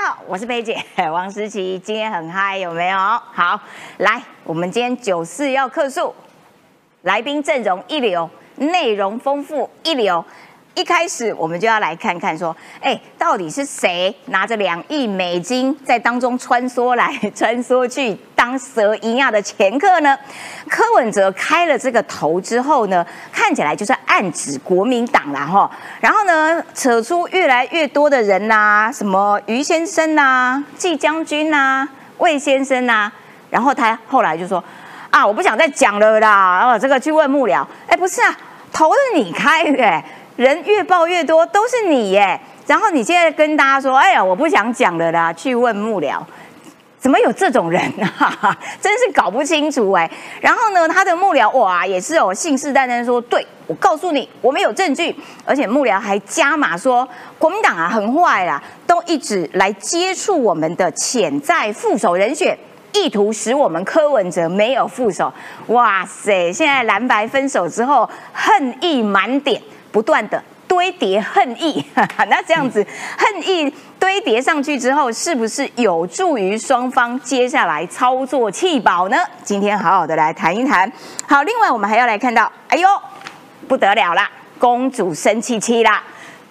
好，我是贝姐 王思琪，今天很嗨，有没有？好，来，我们今天九四要客诉，来宾阵容一流，内容丰富一流。一开始我们就要来看看，说，哎，到底是谁拿着两亿美金在当中穿梭来穿梭去，当蛇一样的前客呢？柯文哲开了这个头之后呢，看起来就是暗指国民党啦，哈。然后呢，扯出越来越多的人呐，什么于先生呐、季将军呐、魏先生呐，然后他后来就说，啊，我不想再讲了啦，然后这个去问幕僚，哎，不是啊，头是你开的。人越报越多，都是你耶。然后你现在跟大家说：“哎呀，我不想讲了啦，去问幕僚。”怎么有这种人啊？真是搞不清楚哎。然后呢，他的幕僚哇，也是哦信誓旦旦说：“对我告诉你，我们有证据。”而且幕僚还加码说：“国民党啊，很坏啦，都一直来接触我们的潜在副手人选，意图使我们柯文哲没有副手。”哇塞！现在蓝白分手之后，恨意满点。不断的堆叠恨意，那这样子恨意堆叠上去之后，是不是有助于双方接下来操作弃保呢？今天好好的来谈一谈。好，另外我们还要来看到，哎呦，不得了啦，公主生气气啦！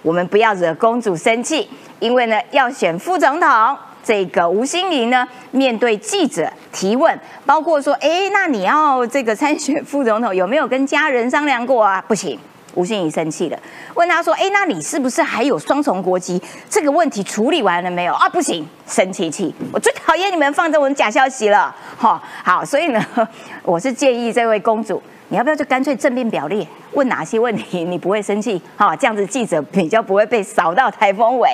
我们不要惹公主生气，因为呢要选副总统，这个吴欣盈呢面对记者提问，包括说，哎，那你要这个参选副总统，有没有跟家人商量过啊？不行。吴欣怡生气了，问他说：“哎，那你是不是还有双重国籍？这个问题处理完了没有？”啊，不行，生气气！我最讨厌你们放这种假消息了，哈。好，所以呢，我是建议这位公主，你要不要就干脆正面表列，问哪些问题你不会生气？哈，这样子记者比较不会被扫到台风尾。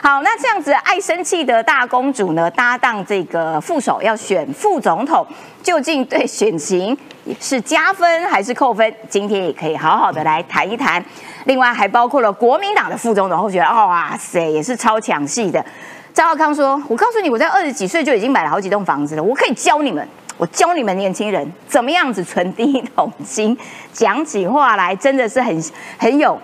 好，那这样子爱生气的大公主呢，搭档这个副手要选副总统，究竟对选情？是加分还是扣分？今天也可以好好的来谈一谈。另外还包括了国民党的副总统候选人，哇塞，也是超抢戏的。赵浩康说：“我告诉你，我在二十几岁就已经买了好几栋房子了，我可以教你们，我教你们年轻人怎么样子存第一桶金。”讲起话来真的是很 很有。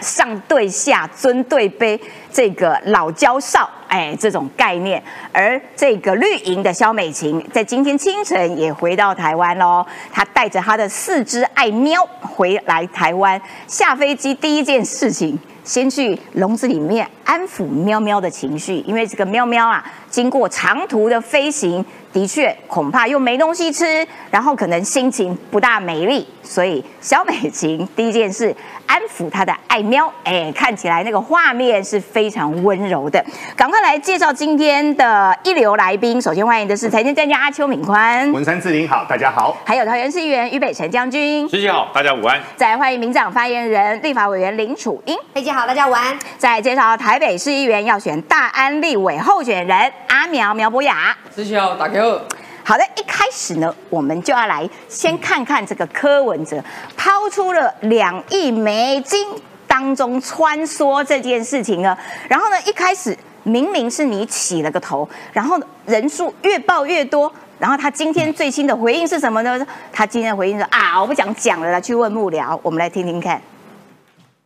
上对下，尊对卑，这个老交少，哎，这种概念。而这个绿营的肖美琴，在今天清晨也回到台湾喽。她带着她的四只爱喵回来台湾，下飞机第一件事情，先去笼子里面安抚喵喵的情绪，因为这个喵喵啊，经过长途的飞行，的确恐怕又没东西吃，然后可能心情不大美丽，所以肖美琴第一件事。安抚他的爱喵，哎，看起来那个画面是非常温柔的。赶快来介绍今天的一流来宾。首先欢迎的是财经专家阿邱敏宽，文山志玲好，大家好。还有桃园市议员于北辰将军，师姐好，大家午安。再欢迎民长发言人立法委员林楚英，飞机好，大家午安。再介绍台北市议员要选大安立委候选人阿苗苗博雅，师姐好，大家好。好的，一开始呢，我们就要来先看看这个柯文哲抛出了两亿美金当中穿梭这件事情呢。然后呢，一开始明明是你起了个头，然后人数越报越多。然后他今天最新的回应是什么呢？他今天回应说啊，我不想讲了，去问幕僚。我们来听听看。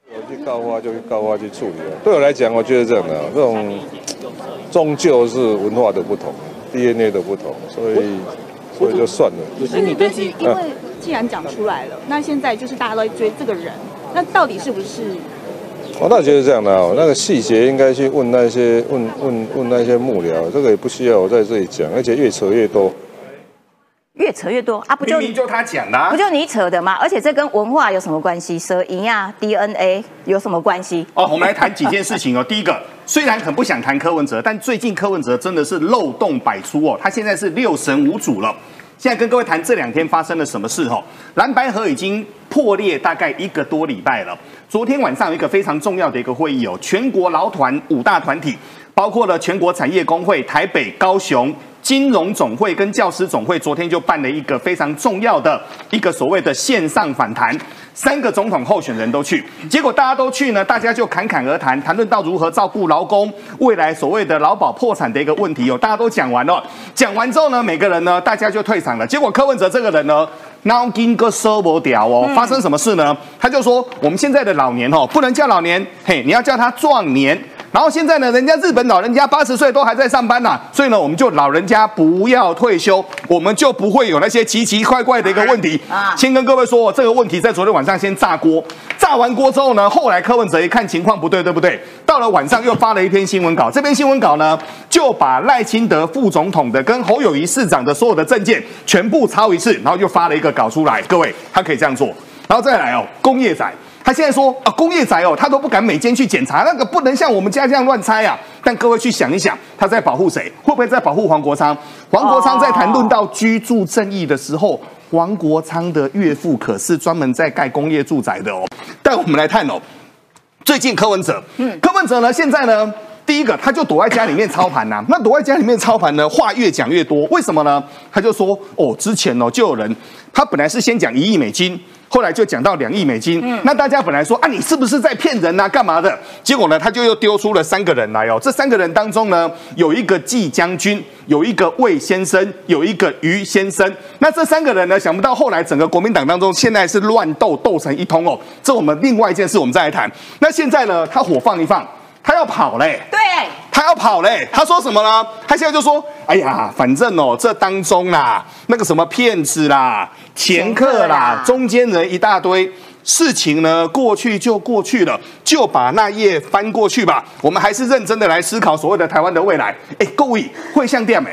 我去告发就去告发去处理了。对我来讲，我觉得这样的这种终究是文化的不同。DNA 的不同，所以所以就算了。不是你对自己，因为既然讲出来了，那现在就是大家都在追这个人，那到底是不是？我倒觉得这样的哦，那个细节应该去问那些问问问那些幕僚，这个也不需要我在这里讲，而且越扯越多。越扯越多啊！不就就他讲的，不就你扯的吗？而且这跟文化有什么关系？蛇营啊 DNA 有什么关系？哦，我们来谈几件事情哦。第一个，虽然很不想谈柯文哲，但最近柯文哲真的是漏洞百出哦。他现在是六神无主了。现在跟各位谈这两天发生了什么事哦？蓝白河已经破裂大概一个多礼拜了。昨天晚上有一个非常重要的一个会议哦，全国劳团五大团体，包括了全国产业工会、台北、高雄。金融总会跟教师总会昨天就办了一个非常重要的一个所谓的线上反弹，三个总统候选人都去，结果大家都去呢，大家就侃侃而谈，谈论到如何照顾劳工，未来所谓的劳保破产的一个问题哦，大家都讲完了，讲完之后呢，每个人呢，大家就退场了。结果柯文哲这个人呢，脑筋个收不掉哦，发生什么事呢？他就说，我们现在的老年哦，不能叫老年，嘿，你要叫他壮年。然后现在呢，人家日本老人家八十岁都还在上班呐、所以呢，我们就老人家不要退休，我们就不会有那些奇奇怪怪的一个问题。啊先跟各位说，这个问题在昨天晚上先炸锅，炸完锅之后呢，后来柯文哲一看情况不对，对不对？到了晚上又发了一篇新闻稿，这篇新闻稿呢，就把赖清德副总统的跟侯友谊市长的所有的证件全部抄一次，然后又发了一个稿出来。各位，他可以这样做，然后再来哦，工业仔。他现在说啊，工业宅哦，他都不敢每间去检查，那个不能像我们家这样乱拆啊。但各位去想一想，他在保护谁？会不会在保护黄国昌？黄国昌在谈论到居住正义的时候，黄国昌的岳父可是专门在盖工业住宅的哦。但我们来看哦，最近柯文哲，嗯，柯文哲呢，现在呢，第一个他就躲在家里面操盘呐、那躲在家里面操盘呢，话越讲越多，为什么呢？他就说，哦，之前哦就有人，他本来是先讲一亿美金。后来就讲到两亿美金，那大家本来说啊，你是不是在骗人啊？干嘛的？结果呢，他就又丢出了三个人来哦。这三个人当中呢，有一个季将军，有一个魏先生，有一个于先生。那这三个人呢，想不到后来整个国民党当中现在是乱斗，斗成一通哦。这我们另外一件事，我们再来谈。那现在呢，他火放一放，他要跑嘞。对，他要跑嘞，他说什么呢？他现在就说：“哎呀，反正哦，这当中啦，那个什么骗子啦、掮客啦啦、中间人一大堆，事情呢过去就过去了，就把那页翻过去吧。我们还是认真的来思考所谓的台湾的未来。哎，各位会像店没？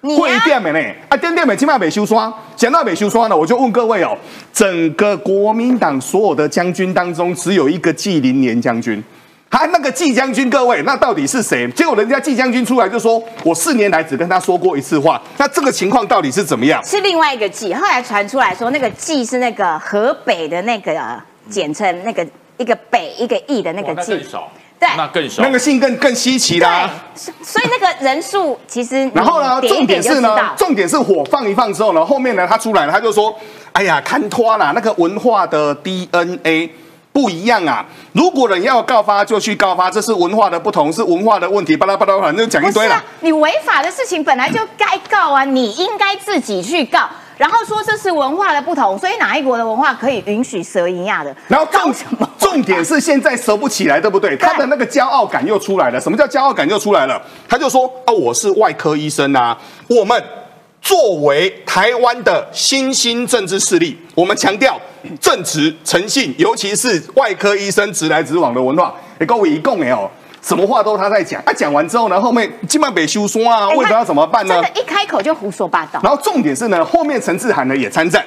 会你呀店没呢？啊，店店美起码没修刷，讲到没修刷呢，我就问各位哦，整个国民党所有的将军当中，只有一个纪灵年将军。他那个季将军，各位，那到底是谁？结果人家季将军出来就说，我四年来只跟他说过一次话。那这个情况到底是怎么样？是另外一个季，后来传出来说那个季是那个河北的那个简称，那个一个北一个义的那个季哇那更，少，对那更少。那个姓更更稀奇啦、对，所所以那个人数其实你然后呢，重点是呢重点是火放一放之后呢，后面呢他出来了，他就说，哎呀，看脱啦，那个文化的 DNA 不一样啊。如果人要告发就去告发，这是文化的不同，是文化的问题，巴拉巴拉反正，就讲一堆了你违法的事情本来就该告啊，你应该自己去告。然后说这是文化的不同，所以哪一国的文化可以允许蛇一样的？然后重？重点是现在蛇不起来，对不对？他的那个骄傲感又出来了。什么叫骄傲感又出来了？他就说啊，我是外科医生啊，我们作为台湾的新兴政治势力，我们强调正直、诚信，尤其是外科医生直来直往的文化。哎，各位一共没有，什么话都他在讲。他、讲完之后呢，后面基本北修说啊，哎为什么要怎么办呢？真的，一开口就胡说八道。然后重点是呢，后面陈志涵呢也参战。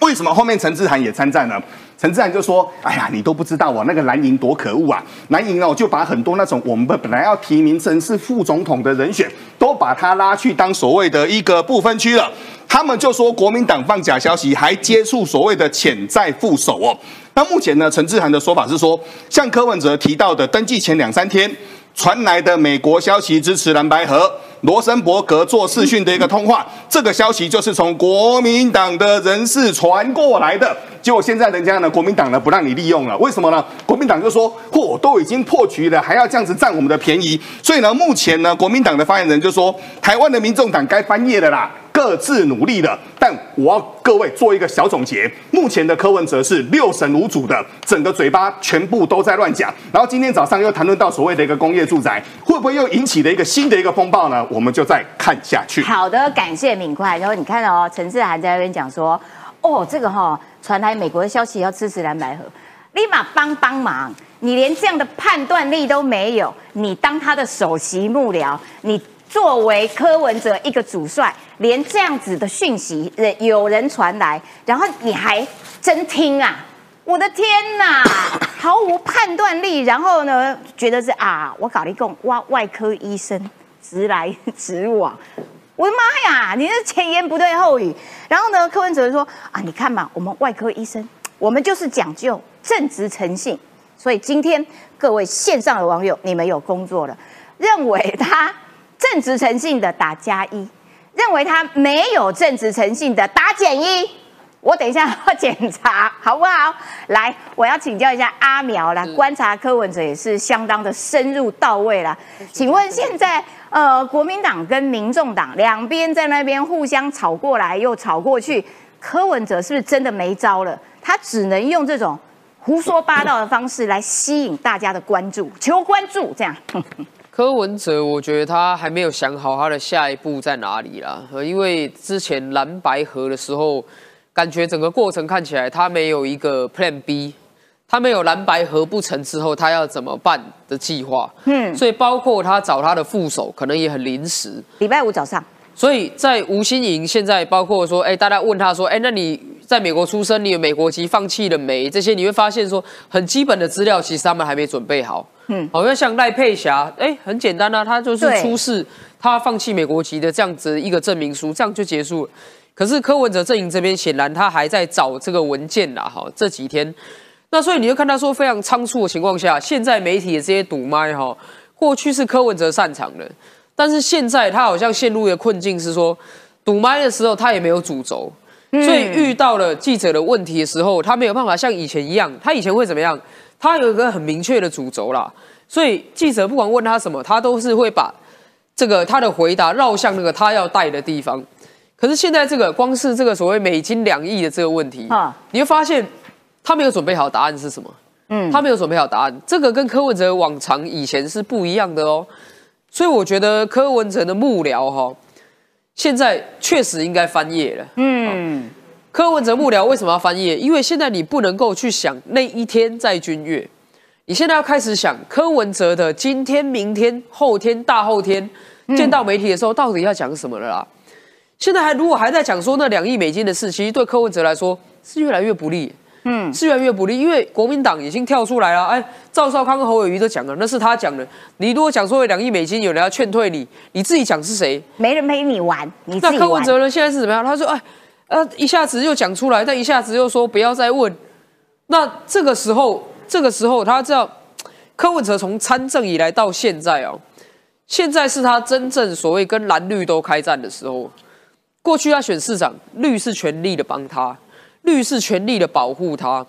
为什么后面陈志涵也参战呢？陈志涵就说：“哎呀，你都不知道我那个蓝营多可恶啊！蓝营呢，就把很多那种我们本来要提名成是副总统的人选，都把他拉去当所谓的一个不分区了。他们就说国民党放假消息，还接触所谓的潜在副手哦。那目前呢，陈志涵的说法是说，像柯文哲提到的，登记前两三天传来的美国消息支持蓝白河。”罗森伯格做视讯的一个通话，这个消息就是从国民党的人士传过来的。结果现在人家呢，国民党呢不让你利用了，为什么呢？国民党就说，嚯，都已经破局了，还要这样子占我们的便宜。所以呢，目前呢，国民党的发言人就说，台湾的民众党该翻页了啦。各自努力的，但我要各位做一个小总结。目前的柯文哲是六神无主的，整个嘴巴全部都在乱讲。然后今天早上又谈论到所谓的一个工业住宅，会不会又引起了一个新的一个风暴呢？我们就再看下去。好的，感谢敏快。然后你看哦，陈志涵在那边讲说，哦，这个哈、传来美国的消息要支持蓝白河，立马帮帮忙。你连这样的判断力都没有，你当他的首席幕僚，你作为柯文哲一个主帅，连这样子的讯息，人有人传来，然后你还真听啊？我的天哪，毫无判断力，然后呢，觉得是啊，我搞了一个哇外科医生直来直往，我的妈呀，你是前言不对后语。然后呢，柯文哲说啊，你看嘛，我们外科医生，我们就是讲究正直诚信，所以今天各位线上的网友，你们有工作了，认为他正直诚信的打加一，认为他没有正直诚信的打减一。我等一下要检查，好不好？来，我要请教一下阿苗啦，观察柯文哲也是相当的深入到位啦。请问现在呃，国民党跟民众党两边在那边互相吵过来又吵过去，柯文哲是不是真的没招了？他只能用这种胡说八道的方式来吸引大家的关注，求关注这样。柯文哲，我觉得他还没有想好他的下一步在哪里啦。呃，因为之前蓝白合的时候，感觉整个过程看起来他没有一个 Plan B，他没有蓝白合不成之后他要怎么办的计划。嗯，所以包括他找他的副手，可能也很临时。礼拜五早上，所以在吴新颖现在包括说，哎，大家问他说，哎，那你在美国出生，你有美国籍放弃了没？这些你会发现说，很基本的资料其实他们还没准备好。嗯，好像像赖佩霞，哎，很简单啊，他就是出示他放弃美国籍的这样子一个证明书，这样就结束了。可是柯文哲阵营这边显然他还在找这个文件啦，哈，这几天，那所以你就看他说非常仓促的情况下，现在媒体的这些堵麦哈，过去是柯文哲擅长的，但是现在他好像陷入一个困境，是说堵麦的时候他也没有主轴，所以遇到了记者的问题的时候，他没有办法像以前一样，他以前会怎么样？他有一个很明确的主轴啦，所以记者不管问他什么，他都是会把这个他的回答绕向那个他要带的地方。可是现在这个光是这个所谓美金两亿的这个问题啊你会发现他没有准备好答案是什么？嗯，他没有准备好答案，这个跟柯文哲往常以前是不一样的哦。所以我觉得柯文哲的幕僚哈、现在确实应该翻页了。嗯，柯文哲幕僚为什么要翻页？因为现在你不能够去想那一天在君越，你现在要开始想柯文哲的今天、明天、后天、大后天见到媒体的时候，到底要讲什么了啦？现在还如果还在讲说那两亿美金的事，其实对柯文哲来说是越来越不利。嗯，是越来越不利，因为国民党已经跳出来了。哎，赵少康跟侯友谊都讲了，那是他讲的。你如果讲说有两亿美金，有人要劝退你，你自己讲是谁？没人陪你玩，你自那。柯文哲呢？现在是怎么样？他说：“哎，呃，一下子又讲出来，但一下子又说不要再问。”那这个时候，这个时候他知道，柯文哲从参政以来到现在哦，现在是他真正所谓跟蓝绿都开战的时候。过去他选市长，绿是全力的帮他，绿是全力的保护他。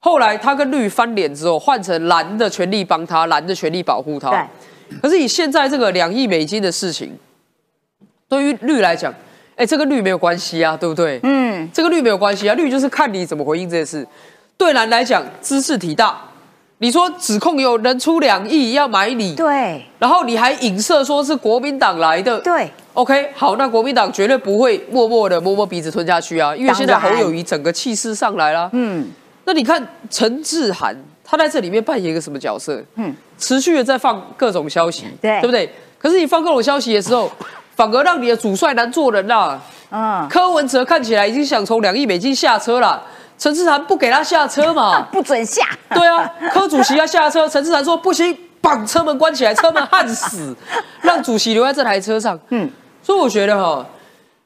后来他跟绿翻脸之后，换成蓝的全力帮他，蓝的全力保护他。对，可是以现在这个两亿美金的事情，对于绿来讲，哎，这跟绿没有关系啊，对不对？嗯，这个绿没有关系啊，绿就是看你怎么回应这件事。对蓝来讲，知识体大，你说指控有人出两亿要买你，对然后你还影射说是国民党来的，对，OK，好，那国民党绝对不会默默的摸摸鼻子吞下去啊，因为现在侯友谊整个气势上来了。嗯，那你看陈志涵，他在这里面扮演一个什么角色？嗯嗯，持续的在放各种消息，对对不对？可是你放各种消息的时候，反而让你的主帅难做人啦。嗯，柯文哲看起来已经想从两亿美金下车了，陈志涵不给他下车嘛？不准下。对啊，柯主席要下车，陈志涵说不行，绑车门关起来，车门焊死，让主席留在这台车上。嗯嗯，所以我觉得哈，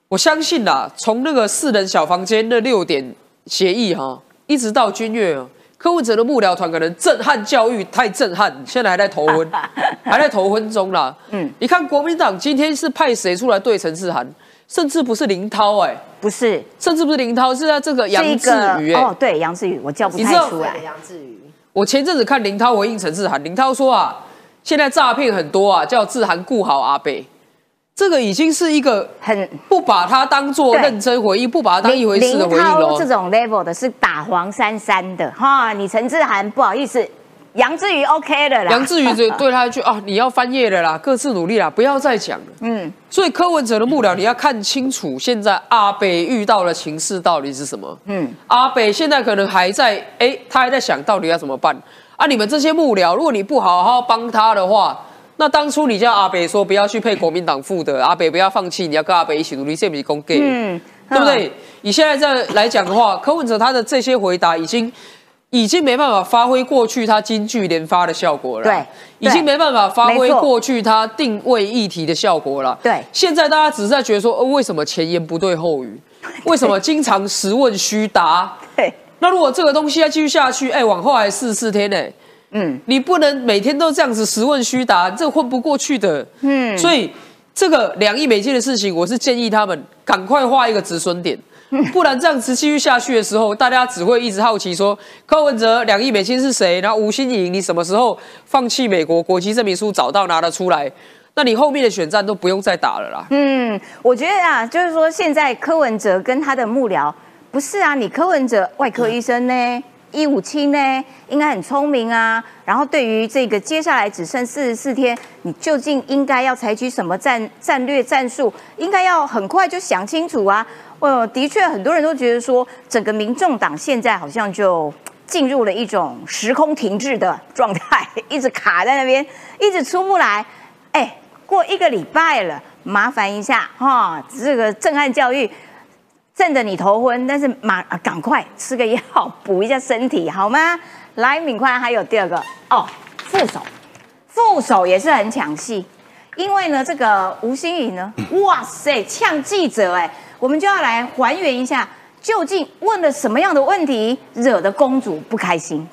我相信啦，从那个四人小房间那六点协议哈，一直到君悦哦，柯文哲的幕僚团可能震撼教育太震撼，现在还在头昏，还在头昏中啦。嗯。嗯，你看国民党今天是派谁出来对陈志涵，甚至不是林涛哎、不是，甚至不是林涛，是在这个杨志个宇哎、哦，对，杨志宇，我叫不太出来。杨志宇，我前阵子看林涛回应陈志涵，林涛说啊，现在诈骗很多啊，叫志涵顾好阿北，这个已经是一个很不把它当做对认真回应，不把它当一回事的回应了林涛这。种 level 的是打黄珊珊的哈，你陈志涵不好意思，杨志宇 OK 的啦。杨志宇就对他一句啊，你要翻页了啦，各自努力啦，不要再讲了。嗯，所以柯文哲的幕僚，你要看清楚，现在阿北遇到的情势到底是什么？嗯嗯，阿北现在可能还在，哎，他还在想到底要怎么办啊？你们这些幕僚，如果你不好好帮他的话，那当初你叫阿北说不要去配国民党副的，阿北不要放弃，你要跟阿北一起努力，这不是公给？嗯对不对？以现在这样来讲的话，柯文哲他的这些回答已经已经没办法发挥过去他金句连发的效果了，对已经没办法发挥过去他定位议题的效果了。对现在大家只是在觉得说，呃，为什么前言不对后语？为什么经常实问虚答？对，那如果这个东西要继续下去，哎，往后还四十四天呢、嗯你不能每天都这样子实问虚答，这混不过去的。嗯，所以这个两亿美金的事情，我是建议他们赶快画一个止损点，不然这样子继续下去的时候，大家只会一直好奇说柯文哲两亿美金是谁，然后吴欣颖你什么时候放弃美国国籍证明书找到拿得出来？那你后面的选战都不用再打了啦。嗯，我觉得啊，就是说现在柯文哲跟他的幕僚不是啊，你柯文哲外科医生呢，一五七呢，应该很聪明啊。然后对于这个接下来只剩四十四天，你究竟应该要采取什么战战略战术？应该要很快就想清楚啊。呃，的确很多人都觉得说，整个民众党现在好像就进入了一种时空停滞的状态，一直卡在那边，一直出不来。哎，过一个礼拜了，麻烦一下哈，这个震撼教育。震得你头昏，但是马赶快吃个药补一下身体好吗？来，敏宽还有第二个哦，副手，副手也是很抢戏，因为呢，这个吴欣颖呢，哇塞，呛记者哎，我们就要来还原一下，究竟问了什么样的问题，惹得公主不开心。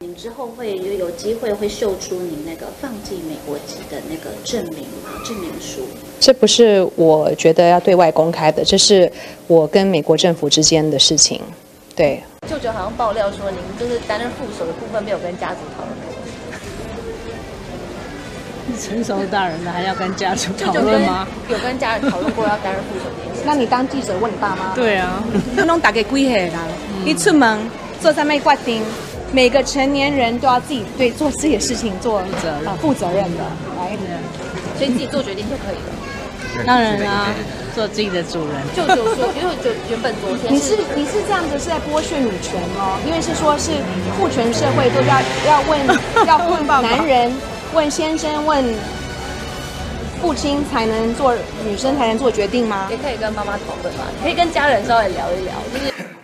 您之后会有有机会会秀出您那个放弃美国籍的那个证明证明书？这不是我觉得要对外公开的，这是我跟美国政府之间的事情。对，舅舅好像爆料说，您就是担任副手的部分没有跟家族讨论过。成熟大人了，还要跟家族讨论吗？有跟家人讨论过要担任副手这件事。那你当记者问你爸妈？对啊，他拢打给几岁人？一出门做上面决定。每个成年人都要自己对做自己的事情做责任、负责任的，来，所以自己做决定就可以了。当然啦，做自己的主人。舅舅说，因为就原本昨天 你是你是这样子是在剥削女权哦，因为是说是父权社会都要 要问要问男人 问先生问父亲才能做女生才能做决定吗？也可以跟妈妈讨论嘛，可以跟家人稍微聊一聊，就是。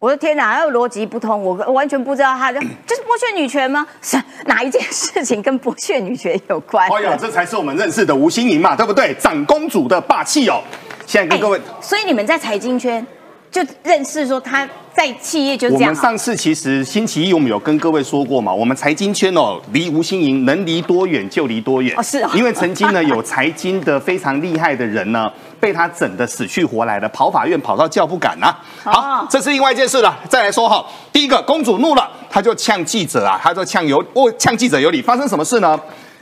我的天哪，还有逻辑不通，我完全不知道他就就是剥削女权吗？是哪一件事情跟剥削女权有关？哎呀，这才是我们认识的吴心莹嘛，对不对？长公主的霸气哦！现在跟各位，所以你们在财经圈就认识说他在企业就这样。我们上次其实星期一我们有跟各位说过嘛，我们财经圈哦，离吴心颖能离多远就离多远哦，是哦，因为曾经呢有财经的非常厉害的人呢。被他整的死去活来的，跑法院跑到叫不敢呐。好，这是另外一件事了。再来说哈，第一个公主怒了，他就呛记者啊，他就呛有哦，呛记者有理。发生什么事呢？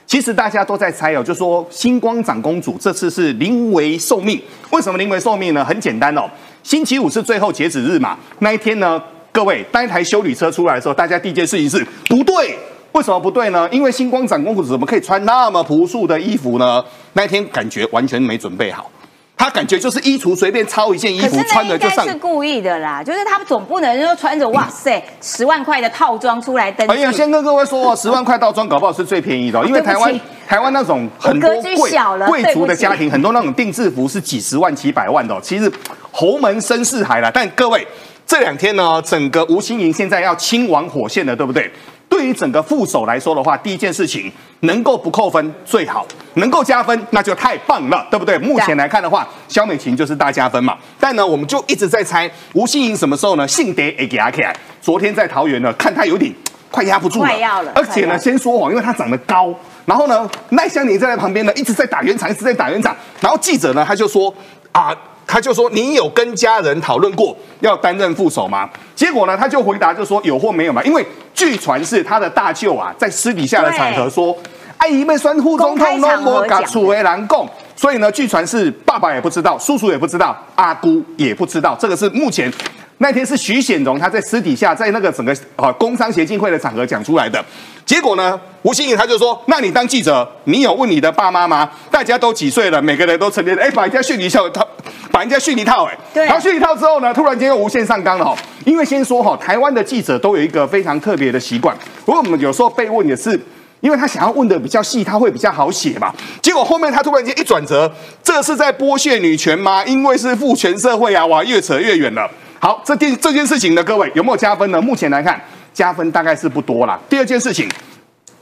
其实大家都在猜哦，就说星光长公主这次是临危受命。为什么临危受命呢？很简单哦，星期五是最后截止日嘛。那一天呢，各位当一台修理车出来的时候，大家第一件事情是不对。为什么不对呢？因为星光长公主怎么可以穿那么朴素的衣服呢？那一天感觉完全没准备好。他感觉就是衣橱随便抄一件衣服穿的就上，是故意的啦。就是他总不能说穿着哇塞 十万块的套装出来登。哎呀，先跟各位说哦，十万块套装搞不好是最便宜的，因为台湾台湾那种很多贵贵族的家庭，很多那种定制服是几十万、几百万的。其实侯门深似海了，但各位这两天呢，整个吴心莹现在要亲王火线了，对不对？对于整个副手来说的话，第一件事情能够不扣分最好，能够加分那就太棒了，对不对？目前来看的话，肖美琴就是大加分嘛。但呢，我们就一直在猜吴欣颖什么时候呢？性蝶也给阿 K，昨天在桃园呢，看他有点快压不住了，快要了。而且呢，先说谎，因为他长得高，然后呢，赖香妮在在旁边呢，一直在打圆场，一直在打圆场。然后记者呢，他就说啊。他就说：“你有跟家人讨论过要担任副手吗？”结果呢，他就回答就说：“有或没有嘛。”因为据传是他的大舅啊，在私底下的场合说：“阿姨被酸护中通都莫敢楚为难共。”所以呢，据传是爸爸也不知道，叔叔也不知道，阿姑也不知道。这个是目前。那天是徐显荣他在私底下在那个整个啊工商协进会的场合讲出来的，结果呢，吴欣颖他就说：“那你当记者，你有问你的爸妈吗？大家都几岁了？每个人都成年，哎，把人家训一套，他把人家训一套，哎，对。然后训一套之后呢，突然间又无限上纲了哈。因为先说哈，台湾的记者都有一个非常特别的习惯，不过我们有时候被问也是，因为他想要问的比较细，他会比较好写嘛。结果后面他突然间一转折，这是在剥削女权吗？因为是父权社会啊，哇，越扯越远了。”好，这件这件事情呢，各位有没有加分呢？目前来看，加分大概是不多啦。第二件事情，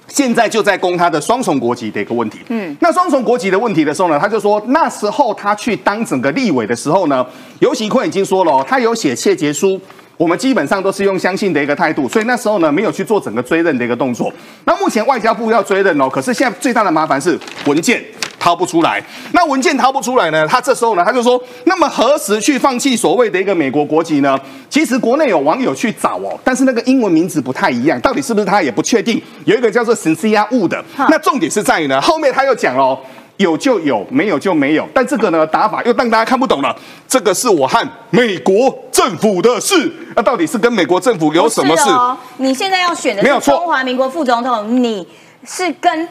现在就在攻他的双重国籍的一个问题。嗯，那双重国籍的问题的时候呢，他就说那时候他去当整个立委的时候呢，尤喜坤已经说了，他有写切结书。我们基本上都是用相信的一个态度，所以那时候呢没有去做整个追认的一个动作。那目前外交部要追认哦，可是现在最大的麻烦是文件掏不出来。那文件掏不出来呢，他这时候呢他就说，那么何时去放弃所谓的一个美国国籍呢？其实国内有网友去找哦，但是那个英文名字不太一样，到底是不是他也不确定。有一个叫做 Cynthia Wood 的，那重点是在于呢，后面他又讲了。有就有，没有就没有。但这个呢打法又让大家看不懂了。这个是我和美国政府的事，那到底是跟美国政府有什么事？哦？你现在要选的是没有错中华民国副总统，你是跟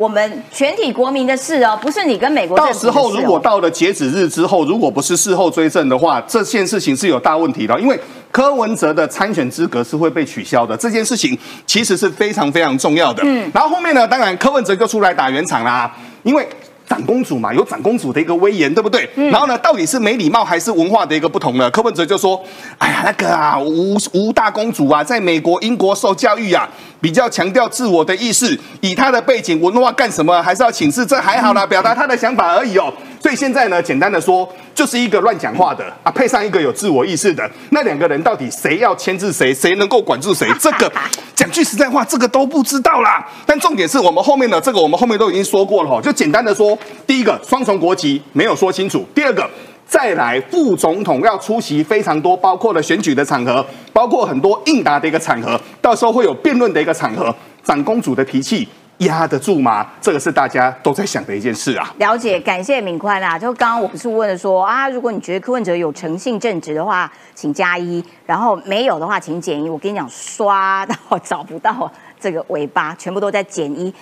我们全体国民的事哦，不是你跟美国政到。时候如果到了截止日之后，如果不是事后追证的话，这件事情是有大问题的，因为柯文哲的参选资格是会被取消的。这件事情其实是非常非常重要的。嗯，然后后面呢，当然柯文哲就出来打圆场啦，因为。长公主嘛，有长公主的一个威严，对不对？然后呢，到底是没礼貌还是文化的一个不同呢？柯文哲就说：“哎呀，那个啊，吴吴大公主啊，在美国、英国受教育啊，比较强调自我的意识，以她的背景文化干什么，还是要请示，这还好啦，表达她的想法而已哦。所以现在呢，简单的说，就是一个乱讲话的啊，配上一个有自我意识的，那两个人到底谁要牵制谁，谁能够管住谁？这个 讲句实在话，这个都不知道啦。但重点是我们后面的这个，我们后面都已经说过了哈，就简单的说，第一个双重国籍没有说清楚，第二个。再来，副总统要出席非常多，包括了选举的场合，包括很多应答的一个场合，到时候会有辩论的一个场合。长公主的脾气压得住吗？这个是大家都在想的一件事啊。了解，感谢敏宽啊。就刚刚我不是问了说啊，如果你觉得柯文哲有诚信正直的话，请加一；然后没有的话，请减一。我跟你讲，刷到 找不到这个尾巴，全部都在减一。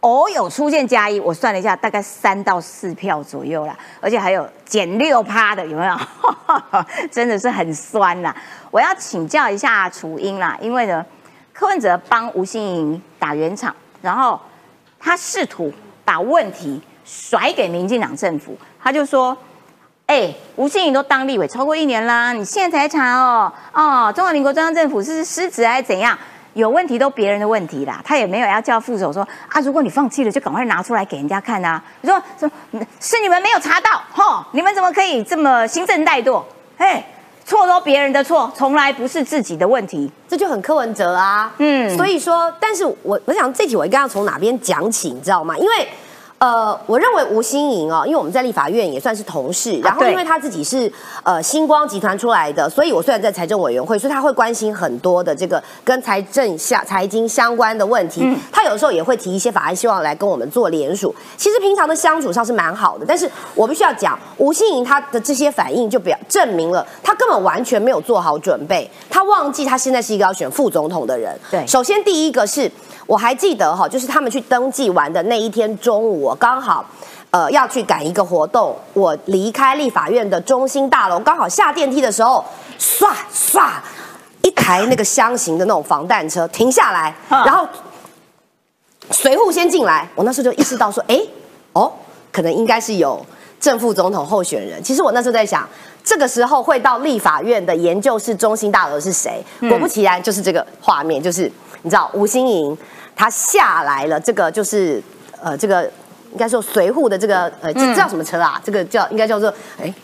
偶有出现加一，我算了一下，大概三到四票左右啦，而且还有减六趴的，有没有？真的是很酸啦。我要请教一下楚英啦，因为呢，柯文哲帮吴欣颖打圆场，然后他试图把问题甩给民进党政府，他就说：“哎、吴欣颖都当立委超过一年啦，你现在才查哦？哦，中华民国中央政府是失职还是怎样？有问题都别人的问题啦，他也没有要叫副手说啊，如果你放弃了，就赶快拿出来给人家看啊。你说说是你们没有查到，吼，你们怎么可以这么行政怠惰？哎，错都别人的错，从来不是自己的问题。这就很柯文哲啊。嗯所以说，但是我我想这题我应该要从哪边讲起，你知道吗？因为。呃，我认为吴欣颖哦，因为我们在立法院也算是同事，然后因为他自己是呃星光集团出来的，所以我虽然在财政委员会，所以他会关心很多的这个跟财政下财经相关的问题。他有时候也会提一些法案，希望来跟我们做联署。其实平常的相处上是蛮好的，但是我必须要讲，吴欣颖他的这些反应就表证明了他根本完全没有做好准备，他忘记他现在是一个要选副总统的人。对首先第一个是我还记得哈，就是他们去登记完的那一天中午，我刚好。呃，要去赶一个活动，我离开立法院的中心大楼，刚好下电梯的时候，唰唰，一台那个箱型的那种防弹车停下来，然后随护先进来，我那时候就意识到说，哎，哦，可能应该是有正副总统候选人。其实我那时候在想，这个时候会到立法院的研究室中心大楼是谁？果不其然，就是这个画面，就是你知道吴欣莹她下来了，这个就是呃这个应该说随护的这个呃这这叫什么车啊？这个叫应该叫做哎。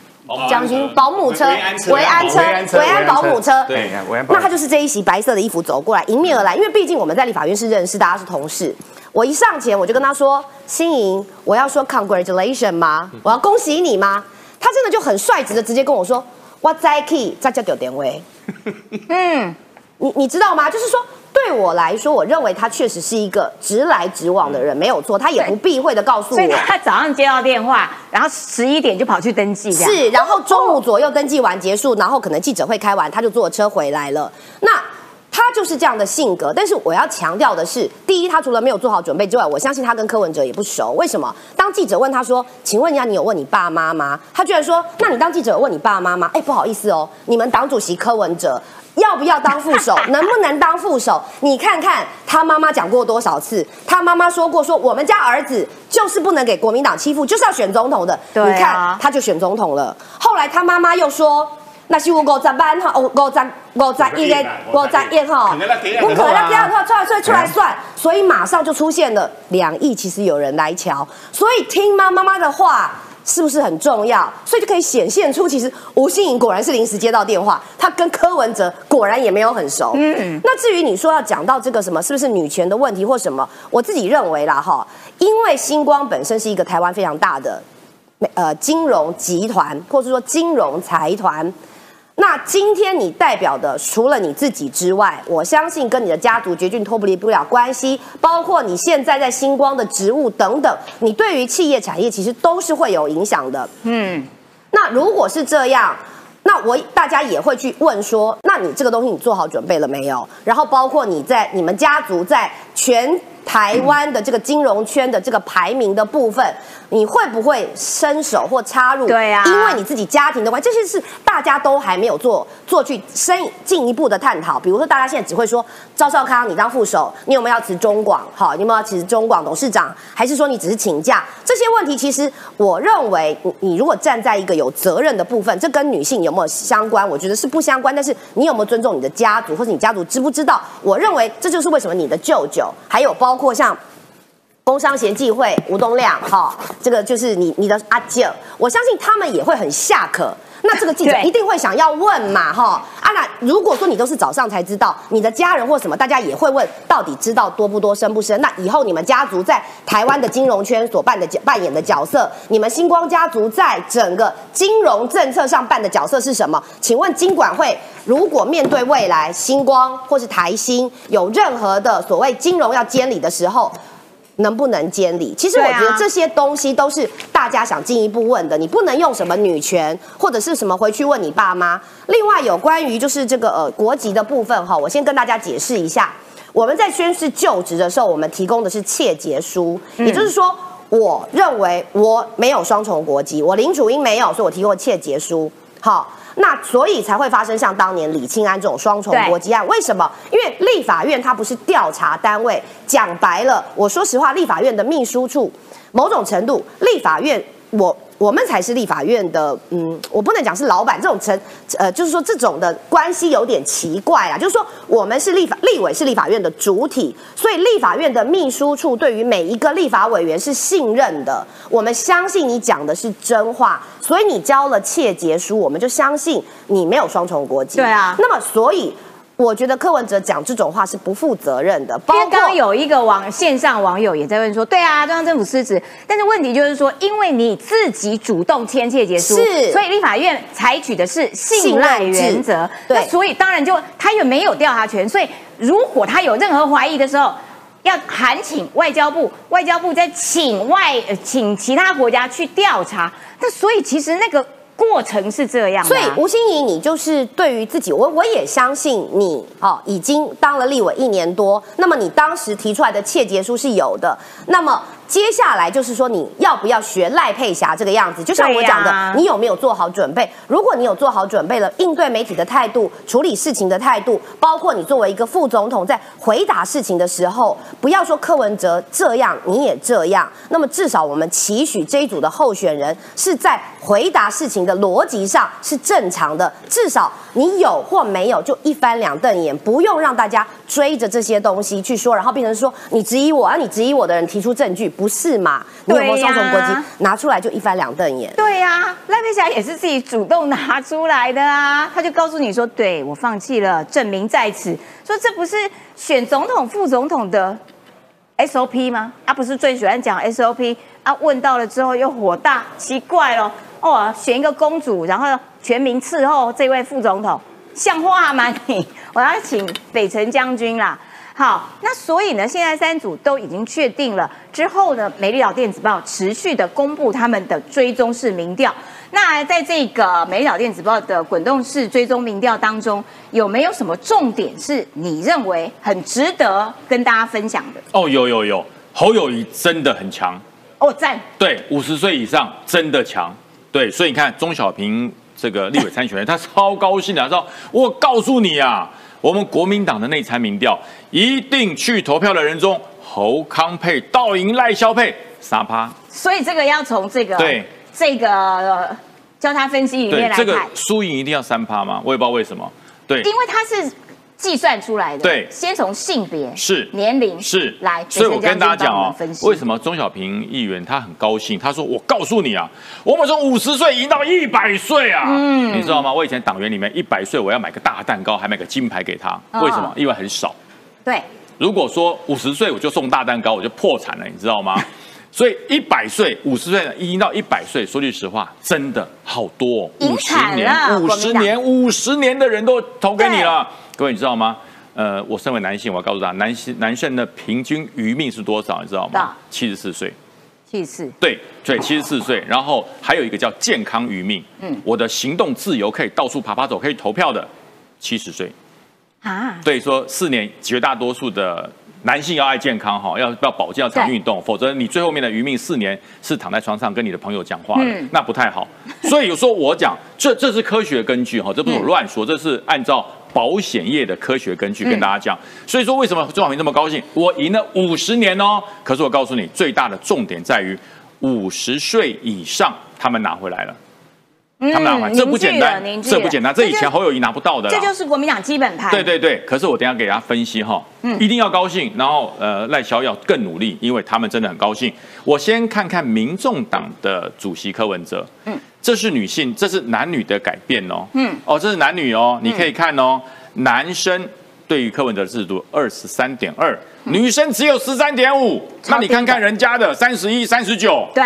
将军保姆车、维安车维安保姆车，对维安保姆那他就是这一袭白色的衣服走过来，迎面而来。因为毕竟我们在立法院是认识，大家是同事。我一上前我就跟他说：“新莹，我要说 congratulation 吗？我要恭喜你吗？”他真的就很率直的直接跟我说：“我在 key，再叫九点位。”嗯，你你知道吗？就是说，对我来说，我认为他确实是一个直来直往的人，没有错。他也不避讳的告诉所以我，他早上接到电话，然后十一点就跑去登记，是，然后中午左右登记完结束，然后可能记者会开完，他就坐车回来了。那他就是这样的性格，但是我要强调的是，第一，他除了没有做好准备之外，我相信他跟柯文哲也不熟。为什么？当记者问他说：“请问一下，你有问你爸妈吗？”他居然说：“那你当记者有问你爸妈吗？”哎，不好意思哦，你们党主席柯文哲。要不要当副手？能不能当副手？你看看他妈妈讲过多少次？他妈妈说过说我们家儿子就是不能给国民党欺负，就是要选总统的。对啊你看他就选总统了。后来他妈妈又说。那是我五十万哈，五五十五十亿的五十亿哈，可能要给两个我可能要给啊两个出来出来出来算，所以马上就出现了两亿，其实有人来瞧，所以听妈妈妈的话。是不是很重要？所以就可以显现出，其实吴欣颖果然是临时接到电话，她跟柯文哲果然也没有很熟。嗯，那至于你说要讲到这个什么，是不是女权的问题或什么？我自己认为啦哈，因为星光本身是一个台湾非常大的呃金融集团，或者说金融财团。那今天你代表的除了你自己之外，我相信跟你的家族绝对脱不离不了关系，包括你现在在星光的职务等等，你对于企业产业其实都是会有影响的。嗯，那如果是这样，那我大家也会去问说，那你这个东西你做好准备了没有？然后包括你在你们家族在全台湾的这个金融圈的这个排名的部分，你会不会伸手或插入？对啊因为你自己家庭的关系，这些是大家都还没有做做去深进一步的探讨。比如说，大家现在只会说赵少康你当副手，你有没有要辞中广？好，你有没有要辞中广董事长？还是说你只是请假？这些问题其实我认为你，你如果站在一个有责任的部分，这跟女性有没有相关？我觉得是不相关。但是你有没有尊重你的家族，或者你家族知不知道？我认为这就是为什么你的舅舅，还有包括像。工商协济会吴东亮，哈，这个就是你你的阿舅，我相信他们也会很下课。那这个记者一定会想要问嘛，哈啊那如果说你都是早上才知道，你的家人或什么，大家也会问到底知道多不多、深不深？那以后你们家族在台湾的金融圈所扮的扮演的角色，你们星光家族在整个金融政策上扮的角色是什么？请问金管会如果面对未来星光或是台新有任何的所谓金融要监理的时候，能不能监理？其实我觉得这些东西都是大家想进一步问的，你不能用什么女权或者是什么回去问你爸妈。另外有关于就是这个呃国籍的部分哈，我先跟大家解释一下，我们在宣誓就职的时候，我们提供的是切结书，也就是说。我认为我没有双重国籍，我林楚英没有，所以我提供切结书。好，那所以才会发生像当年李庆安这种双重国籍案。为什么？因为立法院它不是调查单位，讲白了，我说实话，立法院的秘书处某种程度，立法院我。我们才是立法院的，嗯，我不能讲是老板这种层，呃，就是说这种的关系有点奇怪啊。就是说，我们是立法立委是立法院的主体，所以立法院的秘书处对于每一个立法委员是信任的。我们相信你讲的是真话，所以你交了窃结书，我们就相信你没有双重国籍。对啊那么所以。我觉得柯文哲讲这种话是不负责任的，包因为刚刚括有一个网线上网友也在问说，对啊，中央政府失职，但是问题就是说，因为你自己主动签切结书，是所以立法院采取的是信赖原则那所以当然就他也没有调查权，所以如果他有任何怀疑的时候。要函请外交部，外交部再请外呃请其他国家去调查，那所以其实那个过程是这样的所、以吴欣怡，你就是对于自己，我我也相信你哦，已经当了立委一年多，那么你当时提出来的切结书是有的，那么。接下来就是说，你要不要学赖佩霞这个样子？就像我讲的，你有没有做好准备？如果你有做好准备了，应对媒体的态度、处理事情的态度，包括你作为一个副总统在回答事情的时候，不要说柯文哲这样，你也这样。那么至少我们期许这一组的候选人是在回答事情的逻辑上是正常的，至少你有或没有就一翻两瞪眼，不用让大家追着这些东西去说，然后变成说你质疑我，而你质疑我的人提出证据，不是嘛？你有没有双重国籍对呀？拿出来就一翻两瞪眼。对呀、赖佩霞也是自己主动拿出来的啊，他就告诉你说，对我放弃了，证明在此。说这不是选总统、副总统的 SOP 吗？啊，不是最喜欢讲 SOP 啊？问到了之后又火大，奇怪了哦，选一个公主，然后全民伺候这位副总统，像话吗你？我要请北辰将军啦。好，那所以呢，现在三组都已经确定了。之后呢，美丽岛电子报持续的公布他们的追踪式民调。那在这个美丽岛电子报的滚动式追踪民调当中，有没有什么重点是你认为很值得跟大家分享的？哦，有有有，侯友谊真的很强，哦，赞！对，五十岁以上真的强，对，所以你看钟小平这个立委参选人，他超高兴的，他说：“我告诉你啊，我们国民党的内参民调，一定去投票的人中，侯康配倒赢赖萧配三趴。所以这个要从这个对这个呃交叉分析里面对，这个，输赢一定要三趴吗？我也不知道为什么。对，因为他是计算出来的。对先从性别是年龄是来，所以我跟大家讲哦为什么钟小平议员他很高兴？他说：“我告诉你啊，我们从五十岁赢到一百岁啊，嗯你知道吗？我以前党员里面一百岁我要买个大蛋糕，还买个金牌给他，哦为什么？因为很少。对如果说五十岁我就送大蛋糕，我就破产了，你知道吗？所以一百岁、五十岁已经到一百岁，说句实话，真的好多、哦，赢五十年、了五十年、五十年的人都投给你了。各位，你知道吗？呃，我身为男性，我要告诉大家，男性男生的平均余命是多少？你知道吗？七十四岁。七十四，对对，七十四岁，然后还有一个叫健康余命，嗯我的行动自由，可以到处爬爬走，可以投票的，七十岁。啊，对，说四年绝大多数的男性要爱健康哈，要要保健，要常运动，否则你最后面的余命四年是躺在床上跟你的朋友讲话的，嗯那不太好。所以有时候我讲，这这是科学根据哈，这不是我乱说，这是按照。保险业的科学根据跟大家讲，所以说为什么周小平这么高兴？我赢了五十年哦。可是我告诉你，最大的重点在于五十岁以上他们拿回来了，他们拿回来，这不简单这不简单，这以前侯友谊拿不到的啦。这就是国民党基本盘。对对对，可是我等一下给大家分析哈，嗯。一定要高兴，然后呃赖萧要更努力，因为他们真的很高兴。我先看看民众党的主席柯文哲，嗯。嗯，这是女性，这是男女的改变哦，嗯。嗯，哦，这是男女哦，你可以看哦，男生对于柯文哲的制度二十三点二，女生只有十三点五，那你看看人家的三十一、三十九，对，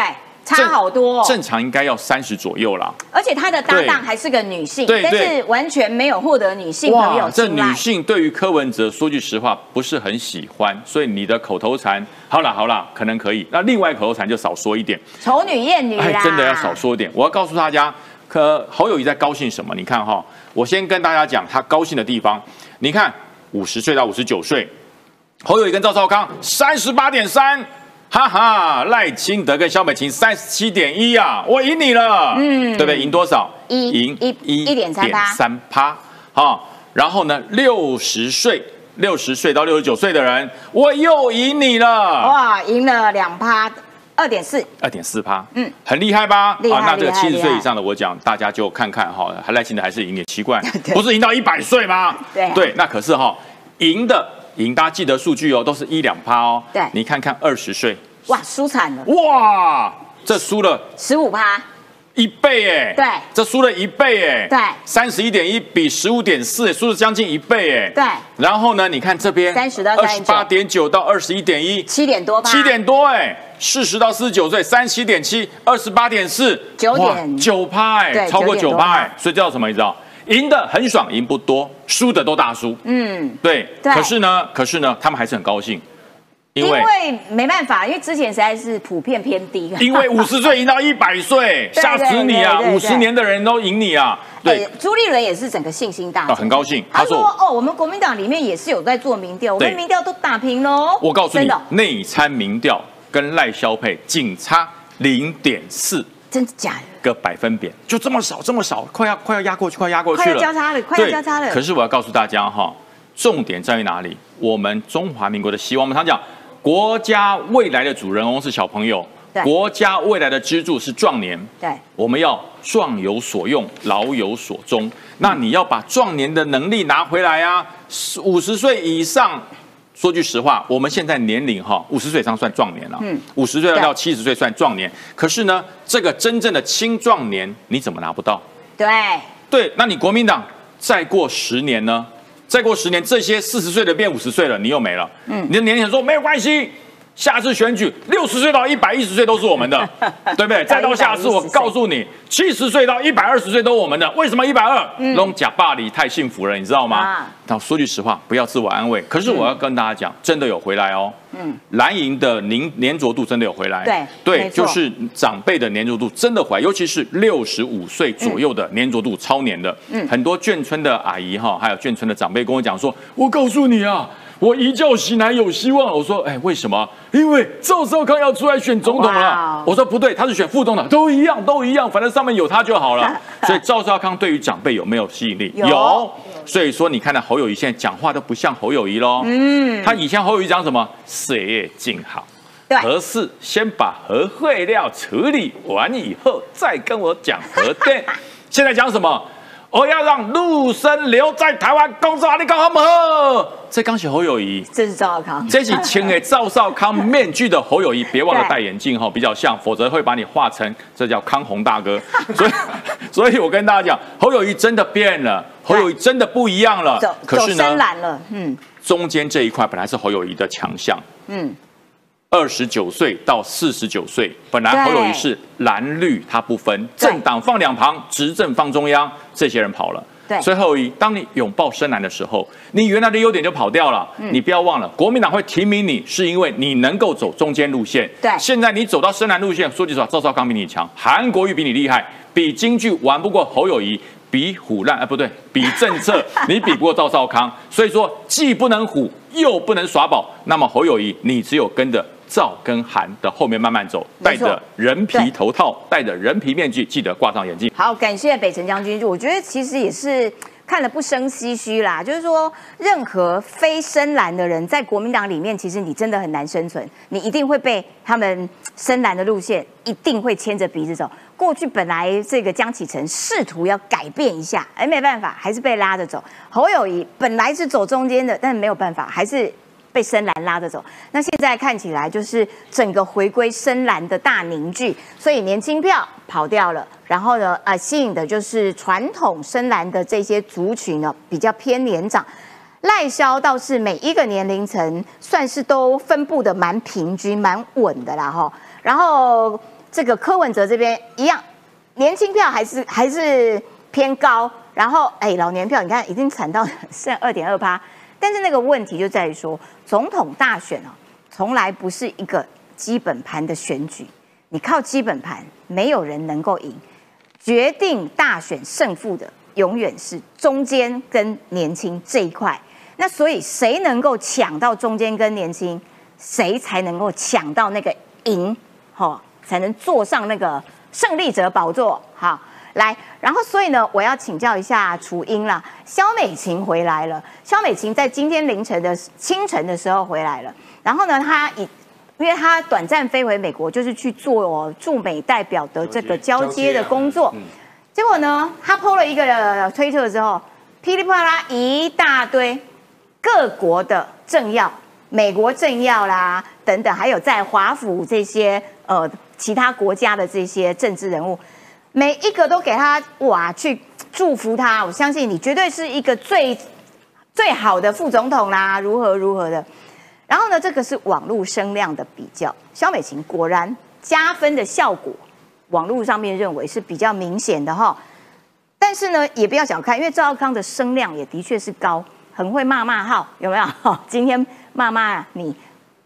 差好多、哦。正常应该要三十左右啦。而且他的搭档对还是个女性，但是完全没有获得女性朋友这女。性对于柯文哲说句实话不是很喜欢，所以你的口头禅，好啦好啦，可能可以。那另外口头禅就少说一点，丑女艳女啦，哎，真的要少说一点。我要告诉大家，可侯友谊在高兴什么？你看哈，我先跟大家讲他高兴的地方。你看，五十岁到五十九岁，侯友谊跟赵少康三十八点三。哈哈，赖清德跟萧美琴三十七点一啊，我赢你了，嗯。对不对？赢多少？一赢一一点三八。三趴，好，然后呢，六十岁，六十岁到六十九岁的人，我又赢你了，哇，赢了两趴，二点四，二点四趴，嗯。嗯，很厉害吧？厉害啊，那这个七十岁以上的，我讲大家就看看哈，还赖清德还是赢，点奇怪，不是赢到一百岁吗？对。啊对，那可是哈，赢的赢，大家记得数据哦，都是一两趴哦。对。你看看二十岁，哇，输惨了，哇，这输了十五趴，一倍哎，对。这输了一倍哎，对。三十一点一比十五点四，输了将近一倍哎，对。然后呢，你看这边三十到二十八点九到二十一点一，七点多趴，七点多哎，四十到四十九岁，三七点七，二十八点四，九点。九趴哎，超过9点多趴。九趴哎，所以这叫什么？你知道？赢的很爽，赢不多，输的都大输。嗯，对，对可是呢，可是呢，他们还是很高兴，因为没办法，因为之前实在是普遍偏低，因为 五十岁赢到一百岁，吓死你啊！五十年的人都赢你啊！对哎，朱立伦也是整个信心大啊，很高兴。他说：“哦，我们国民党里面也是有在做民调，我们民调都打平喽。”我告诉你的，内参民调跟赖萧配仅差零点四真的假的？个百分点，就这么少，这么少，快要快要压过去，快压过去快了，要交叉了，快交叉了。可是我要告诉大家哈，重点在于哪里？我们中华民国的希望，我们常讲，国家未来的主人翁是小朋友对，国家未来的支柱是壮年。对，我们要壮有所用，老有所终。那你要把壮年的能力拿回来啊！五十岁以上，说句实话，我们现在年龄哈，五十岁以上算壮年了，嗯嗯，五十岁到七十岁算壮年。可是呢，这个真正的青壮年，你怎么拿不到？对，对，那你国民党再过十年呢？再过十年，这些四十岁的变五十岁了，你又没了。嗯嗯，你的年轻人说没有关系，下次选举六十岁到一百一十岁都是我们的，对不对？再到下次，我告诉你，七十岁到一百二十岁都是我们的。为什么一百二？弄假霸里太幸福了，你知道吗啊？那说句实话，不要自我安慰。可是我要跟大家讲，真的有回来哦。嗯，蓝营的粘粘着度真的有回来，对对，就是长辈的粘着度真的回来，尤其是六十五岁左右的粘着度超粘的。嗯很多眷村的阿姨哈，还有眷村的长辈跟我讲说，我告诉你啊。我一觉醒来有希望，我说，哎，为什么？因为赵少康要出来选总统了。我说不对，他是选副总统，都一样，都一样，反正上面有他就好了。所以赵少康对于长辈有没有吸引力？有所以说，你看到侯友谊现在讲话都不像侯友谊喽。嗯，他以前侯友谊讲什么？岁月静好。对核事先把核废料处理完以后，再跟我讲核电。现在讲什么？我要让陆生留在台湾工作，你讲好不好？这刚写侯友谊，这是赵少康，这是请给赵少康面具的侯友谊，别忘了戴眼镜 哈，比较像，否则会把你画成这叫康宏大哥。所以，所以我跟大家讲，侯友谊真的变了，侯友谊真的不一样了。可是呢，深蓝了，嗯。中间这一块本来是侯友谊的强项，嗯，二十九岁到四十九岁，本来侯友谊是蓝绿他不分，政党放两旁，执政放中央，这些人跑了。对所以侯友谊，当你拥抱深蓝的时候，你原来的优点就跑掉了。嗯你不要忘了，国民党会提名你，是因为你能够走中间路线。对现在你走到深蓝路线，说句实话，赵少康比你强，韩国瑜比你厉害，比京剧玩不过侯友谊。比虎烂，哎，不对，比政策 你比不过赵少康，所以说既不能虎，又不能耍宝，那么侯友谊，你只有跟着赵跟韩的后面慢慢走，戴着人皮头套，戴着人皮面具，记得挂上眼镜。好，感谢北辰将军。我觉得其实也是看了不生唏嘘啦，就是说，任何非深蓝的人在国民党里面，其实你真的很难生存，你一定会被他们深蓝的路线一定会牵着鼻子走。过去本来这个江启臣试图要改变一下，哎，没办法，还是被拉着走。侯友谊本来是走中间的，但是没有办法，还是被深蓝拉着走。那现在看起来就是整个回归深蓝的大凝聚，所以年轻票跑掉了，然后呢，呃，吸引的就是传统深蓝的这些族群呢，比较偏年长。赖萧倒是每一个年龄层算是都分布的蛮平均、蛮稳的啦哈。然后这个柯文哲这边一样，年轻票还是还是偏高，然后哎老年票你看已经惨到 剩二点二趴，但是那个问题就在于说，总统大选啊，从来不是一个基本盘的选举，你靠基本盘没有人能够赢，决定大选胜负的永远是中间跟年轻这一块。那所以谁能够抢到中间跟年轻，谁才能够抢到那个赢，哈、才能坐上那个胜利者宝座。好，来，然后所以呢，我要请教一下楚英啦，肖美琴回来了。肖美琴在今天凌晨的清晨的时候回来了，然后呢，她以因为她短暂飞回美国，就是去做驻美代表的这个交接的工作。结果呢，她 PO 了一个推特之后，噼里啪啦一大堆各国的政要、美国政要啦等等，还有在华府这些呃其他国家的这些政治人物，每一个都给他哇去祝福他。我相信你绝对是一个最最好的副总统啦，如何如何的。然后呢，这个是网络声量的比较，肖美琴果然加分的效果，网络上面认为是比较明显的哈。但是呢，也不要小看，因为赵康的声量也的确是高，很会骂骂号，有没有？今天骂骂你，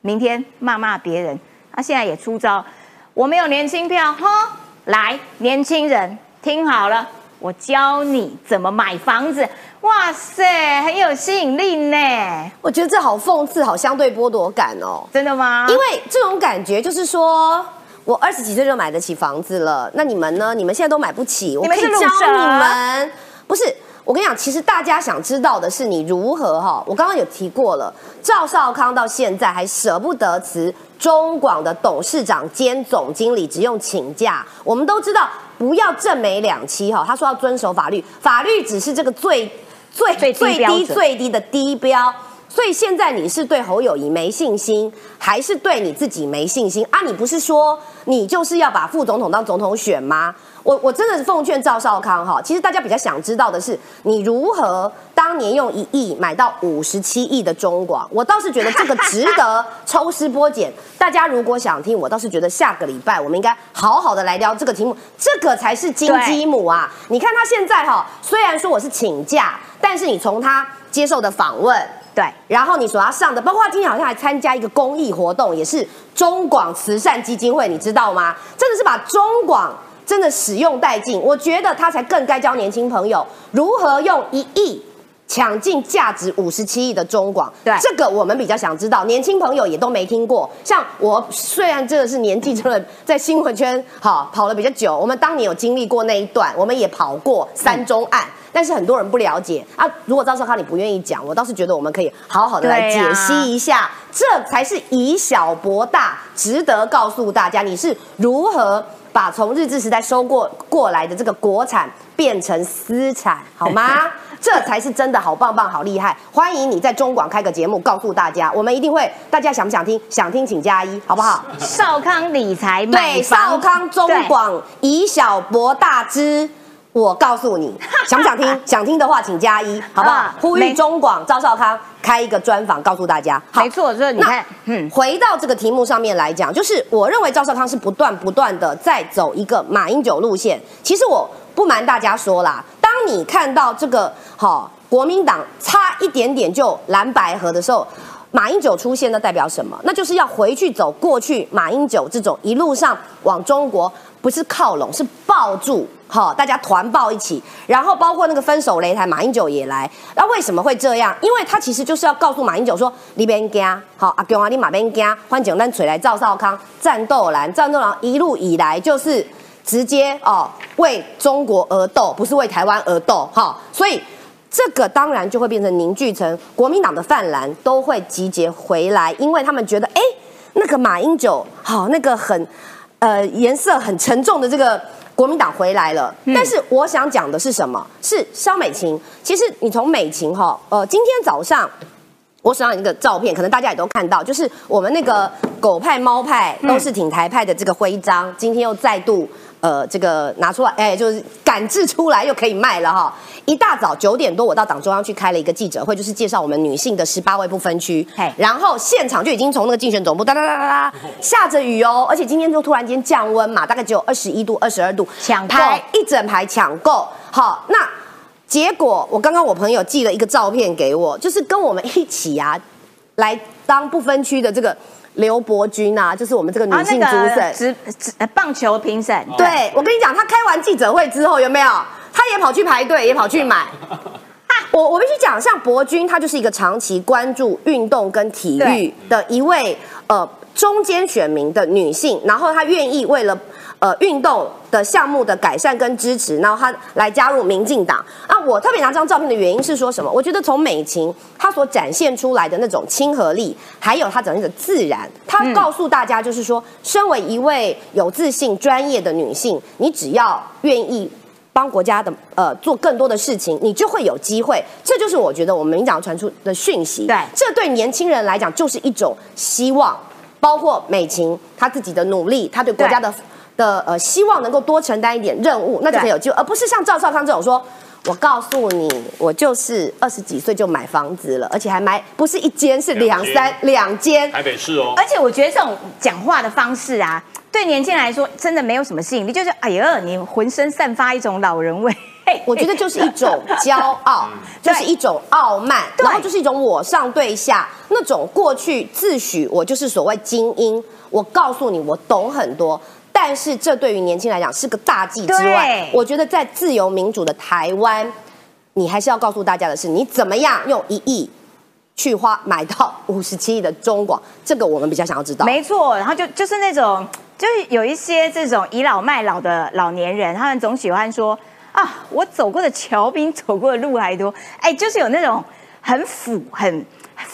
明天骂骂别人，他现在也出招，我没有年轻票哈，来，年轻人听好了，我教你怎么买房子。哇塞，很有吸引力呢！我觉得这好讽刺，好相对剥夺感哦。真的吗？因为这种感觉就是说，我二十几岁就买得起房子了，那你们呢？你们现在都买不起，我可以教你们。不是，我跟你讲，其实大家想知道的是你如何哈。我刚刚有提过了，赵少康到现在还舍不得辞中广的董事长兼总经理，只用请假。我们都知道，不要正美两期哈。他说要遵守法律，法律只是这个最最最低最低的低标。所以现在你是对侯友谊没信心，还是对你自己没信心啊？你不是说你就是要把副总统当总统选吗？我我真的是奉劝赵少康哈，其实大家比较想知道的是，你如何当年用一亿买到五十七亿的中广？我倒是觉得这个值得抽丝剥茧。大家如果想听，我倒是觉得下个礼拜我们应该好好的来聊这个题目，这个才是金鸡母啊！你看他现在哈，虽然说我是请假，但是你从他接受的访问。对，然后你所要上的，包括他今天好像还参加一个公益活动，也是中广慈善基金会，你知道吗？真的是把中广真的使用殆尽。我觉得他才更该教年轻朋友如何用一亿抢进价值五十七亿的中广。对这个我们比较想知道，年轻朋友也都没听过。像我虽然真的是年纪真的在新闻圈好跑了比较久，我们当年有经历过那一段，我们也跑过三中案。但是很多人不了解啊！如果赵少康你不愿意讲，我倒是觉得我们可以好好的来解析一下，这才是以小博大，值得告诉大家你是如何把从日治时代收过过来的这个国产变成私产，好吗？这才是真的好棒棒，好厉害！欢迎你在中广开个节目，告诉大家，我们一定会，大家想不想听？想听请加一，好不好？少康理财买对，少康中广以小博大之我告诉你，想不想听？想听的话，请加一，好不好啊？呼没吁中广赵少康开一个专访，告诉大家。好没错，所以你看，嗯，回到这个题目上面来讲，就是我认为赵少康是不断不断的在走一个马英九路线。其实我不瞒大家说啦，当你看到这个好、国民党差一点点就蓝白合的时候。马英九出现，那代表什么？那就是要回去走过去马英九这种一路上往中国不是靠拢，是抱住，好，大家团抱一起，然后包括那个分手擂台，马英九也来。那为什么会这样？因为他其实就是要告诉马英九说，你别惊，好，阿公啊，你马别惊，换简单锤来赵少康战斗蓝，战斗蓝一路以来就是直接哦为中国而斗，不是为台湾而斗，哈，所以。这个当然就会变成凝聚成国民党的泛蓝都会集结回来，因为他们觉得，哎，那个马英九好，那个很呃颜色很沉重的这个国民党回来了。但是我想讲的是什么？是肖美琴。其实你从美琴哈，呃，今天早上。我手上有一个照片，可能大家也都看到，就是我们那个狗派、猫派都是挺台派的这个徽章，今天又再度呃这个拿出来，哎，就是赶制出来又可以卖了哈。一大早九点多，我到党中央去开了一个记者会，就是介绍我们女性的十八位不分区，然后现场就已经从那个竞选总部哒哒哒哒哒下着雨哦，而且今天就突然间降温嘛，大概只有二十一度、二十二度，抢购排一整排抢购，好那。结果我刚刚我朋友寄了一个照片给我，就是跟我们一起啊来当不分区的这个刘伯君啊，就是我们这个女啊，性那个主审。直直呃棒球评审，对，我跟你讲，他开完记者会之后有没有？他也跑去排队，也跑去买。我我必须讲，像博君，他就是一个长期关注运动跟体育的一位呃中间选民的女性，然后她愿意为了呃运动的项目的改善跟支持，然后他来加入民进党。啊，我特别拿这张照片的原因是说什么？我觉得从美琴她所展现出来的那种亲和力，还有她整个的自然，她告诉大家就是说，身为一位有自信、专业的女性，你只要愿意。帮国家的呃做更多的事情，你就会有机会。这就是我觉得我们民党传出的讯息。对，这对年轻人来讲就是一种希望。包括美琴她自己的努力，她对国家的的呃希望能够多承担一点任务，那就可以有机会，而不是像赵少康这种说。我告诉你，我就是二十几岁就买房子了，而且还买不是一间，是两三两间。台北市哦，而且我觉得这种讲话的方式啊，对年轻人来说真的没有什么吸引力，就是哎呀，你浑身散发一种老人味。我觉得就是一种骄傲，就是一种傲慢，然后就是一种我上对下那种过去自诩我就是所谓精英。我告诉你，我懂很多。但是这对于年轻人来讲是个大忌之外，我觉得在自由民主的台湾，你还是要告诉大家的是，你怎么样用一亿去花买到五十七亿的中广，这个我们比较想要知道。没错，然后就就是那种，就是有一些这种倚老卖老的老年人，他们总喜欢说啊，我走过的桥比你走过的路还多，哎，就是有那种很腐、很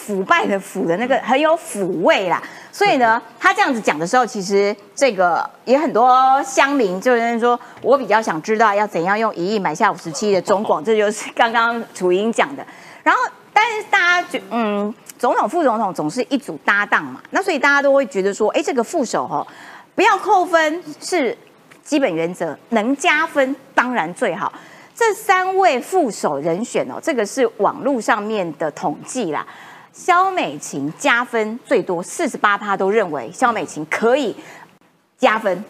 腐败的腐的那个，很有腐味啦。所以呢，他这样子讲的时候，其实这个也很多乡民就是说，我比较想知道要怎样用一亿买下五十七的中广，这就是刚刚楚英讲的。然后，但是大家觉嗯，总统副总统总是一组搭档嘛，那所以大家都会觉得说，哎，这个副手哦，不要扣分是基本原则，能加分当然最好。这三位副手人选哦，这个是网络上面的统计啦。肖美琴加分最多，四十八趴都认为肖美琴可以加分，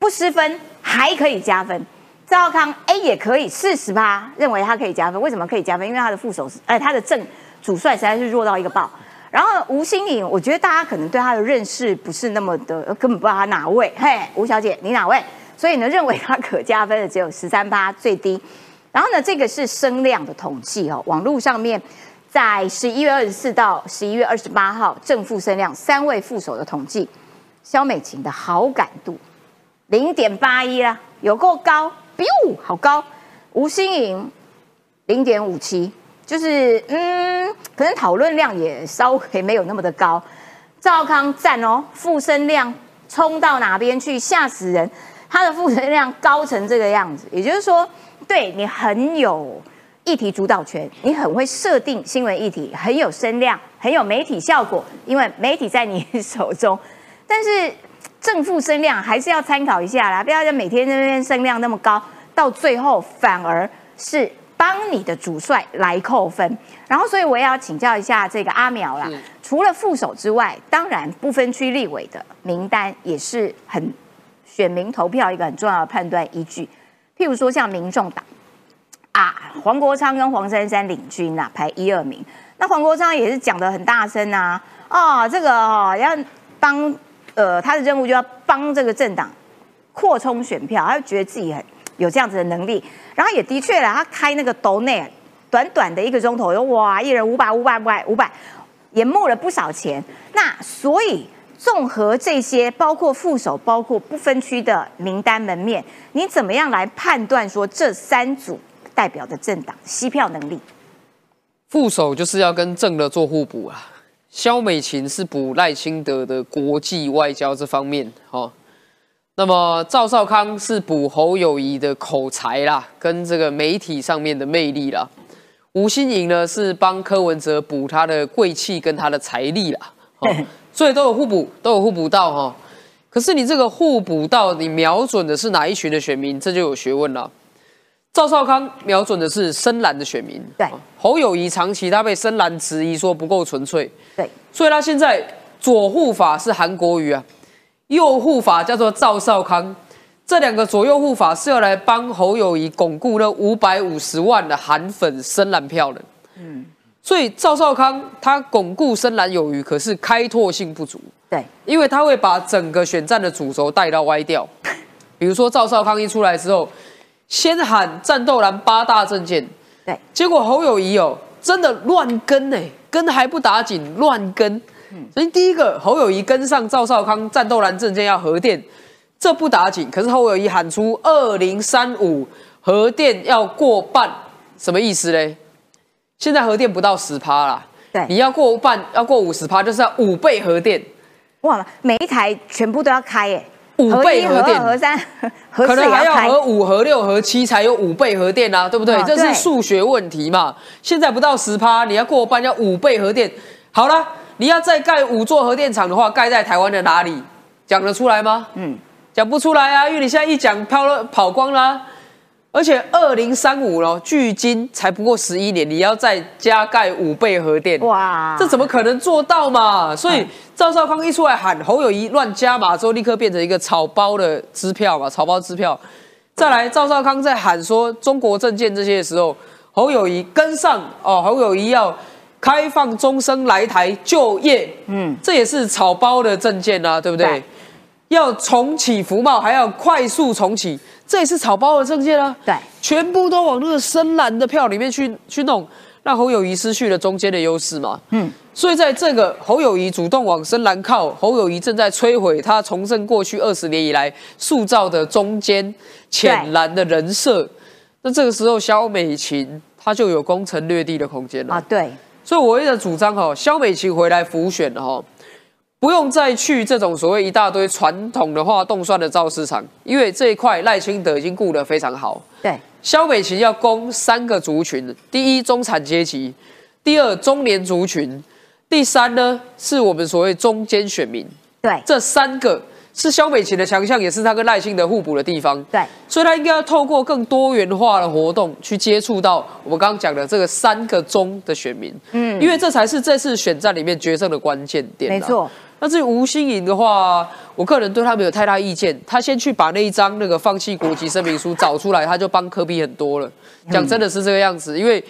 不失分还可以加分。赵康 A 也可以，四十八认为他可以加分。为什么可以加分？因为他的副手是，呃，他的正主帅实在是弱到一个爆。然后吴新颖，我觉得大家可能对他的认识不是那么的，根本不知道他哪位。嘿，吴小姐，你哪位？所以呢，认为他可加分的只有十三趴，最低。然后呢，这个是声量的统计哦，网络上面。在十一月二十四到十一月二十八号，正负声量三位副手的统计，肖美琴的好感度零点八一啦，有够高咻好高。吴欣颖零点五七，就是嗯，可能讨论量也稍微没有那么的高。赵康赞哦，负声量冲到哪边去，吓死人！他的负声量高成这个样子，也就是说，对你很有。议题主导权，你很会设定新闻议题，很有声量，很有媒体效果，因为媒体在你手中。但是正负声量还是要参考一下啦，不要就每天那边声量那么高，到最后反而是帮你的主帅来扣分。然后，所以我也要请教一下这个阿苗啦。除了副手之外，当然不分区立委的名单也是很选民投票一个很重要的判断依据。譬如说像民众党啊，黄国昌跟黄珊珊领军啊，排一二名。那黄国昌也是讲的很大声啊，哦，这个哦要帮呃他的任务就要帮这个政党扩充选票，他就觉得自己很有这样子的能力。然后也的确了，他开那个斗内短短的一个钟头，哇，一人五百五百五百五百，也募了不少钱。那所以综合这些，包括副手，包括不分区的名单门面，你怎么样来判断说这三组代表的政党吸票能力？副手就是要跟正的做互补啊。肖美琴是补赖清德的国际外交这方面，哦。那么赵少康是补侯友谊的口才啦，跟这个媒体上面的魅力啦。吴新颖呢是帮柯文哲补他的贵气跟他的财力啦，哦，所以都有互补，都有互补到哈。可是你这个互补到，你瞄准的是哪一群的选民，这就有学问了。赵少康瞄准的是深蓝的选民，对。侯友谊长期他被深蓝质疑说不够纯粹，对。所以他现在左护法是韩国瑜啊，右护法叫做赵少康，这两个左右护法是要来帮侯友谊巩固那五百五十万的韩粉深蓝票的。嗯。所以赵少康他巩固深蓝有余，可是开拓性不足。对。因为他会把整个选战的主轴带到歪掉，比如说赵少康一出来之后。先喊战斗蓝八大证件，对，结果侯友谊哦，真的乱跟呢，跟还不打紧，乱跟。所以第一个侯友谊跟上赵少康战斗蓝证件要核电，这不打紧。可是侯友谊喊出二零三五核电要过半，什么意思嘞？现在核电不到十趴啦，对，你要过半，要过五十趴，就是要五倍核电。哇，每一台全部都要开耶。五倍核电，核三，可能还要核五、核六、核七才有五倍核电啊，对不对？这是数学问题嘛。现在不到十趴，你要过半要五倍核电。好了，你要再盖五座核电厂的话，盖在台湾的哪里？讲得出来吗？嗯，讲不出来啊，因为你现在一讲飘了跑光了。而且二零三五咯，距今才不过十一年，你要再加盖五倍核电，哇，这怎么可能做到嘛？所以赵少康一出来喊侯友谊乱加码之后，立刻变成一个草包的支票嘛，草包支票。再来，赵少康在喊说中国证件这些的时候，侯友谊跟上哦，侯友谊要开放终生来台就业，嗯，这也是草包的证件啊，对不对？要重启福茂，还要快速重启。这也是草包的证件啊，对，全部都往那个深蓝的票里面去去弄，让侯友谊失去了中间的优势嘛。嗯，所以在这个侯友谊主动往深蓝靠，侯友谊正在摧毁他重振过去二十年以来塑造的中间浅蓝的人设。那这个时候，萧美琴她就有攻城略地的空间了啊。对，所以我一直主张哈，萧美琴回来浮选了哈。不用再去这种所谓一大堆传统的话动算的造市场，因为这一块赖清德已经顾得非常好。对，萧美琴要攻三个族群：第一，中产阶级；第二，中年族群；第三呢，是我们所谓中间选民。对，这三个是萧美琴的强项，也是他跟赖清德互补的地方。对，所以他应该要透过更多元化的活动去接触到我们刚刚讲的这个三个中的选民。嗯，因为这才是这次选战里面决胜的关键点。没错。那至于吴新颖的话，我个人对他没有太大意见。他先去把那一张那个放弃国籍声明书找出来，他就帮科比很多了。讲真的是这个样子，因为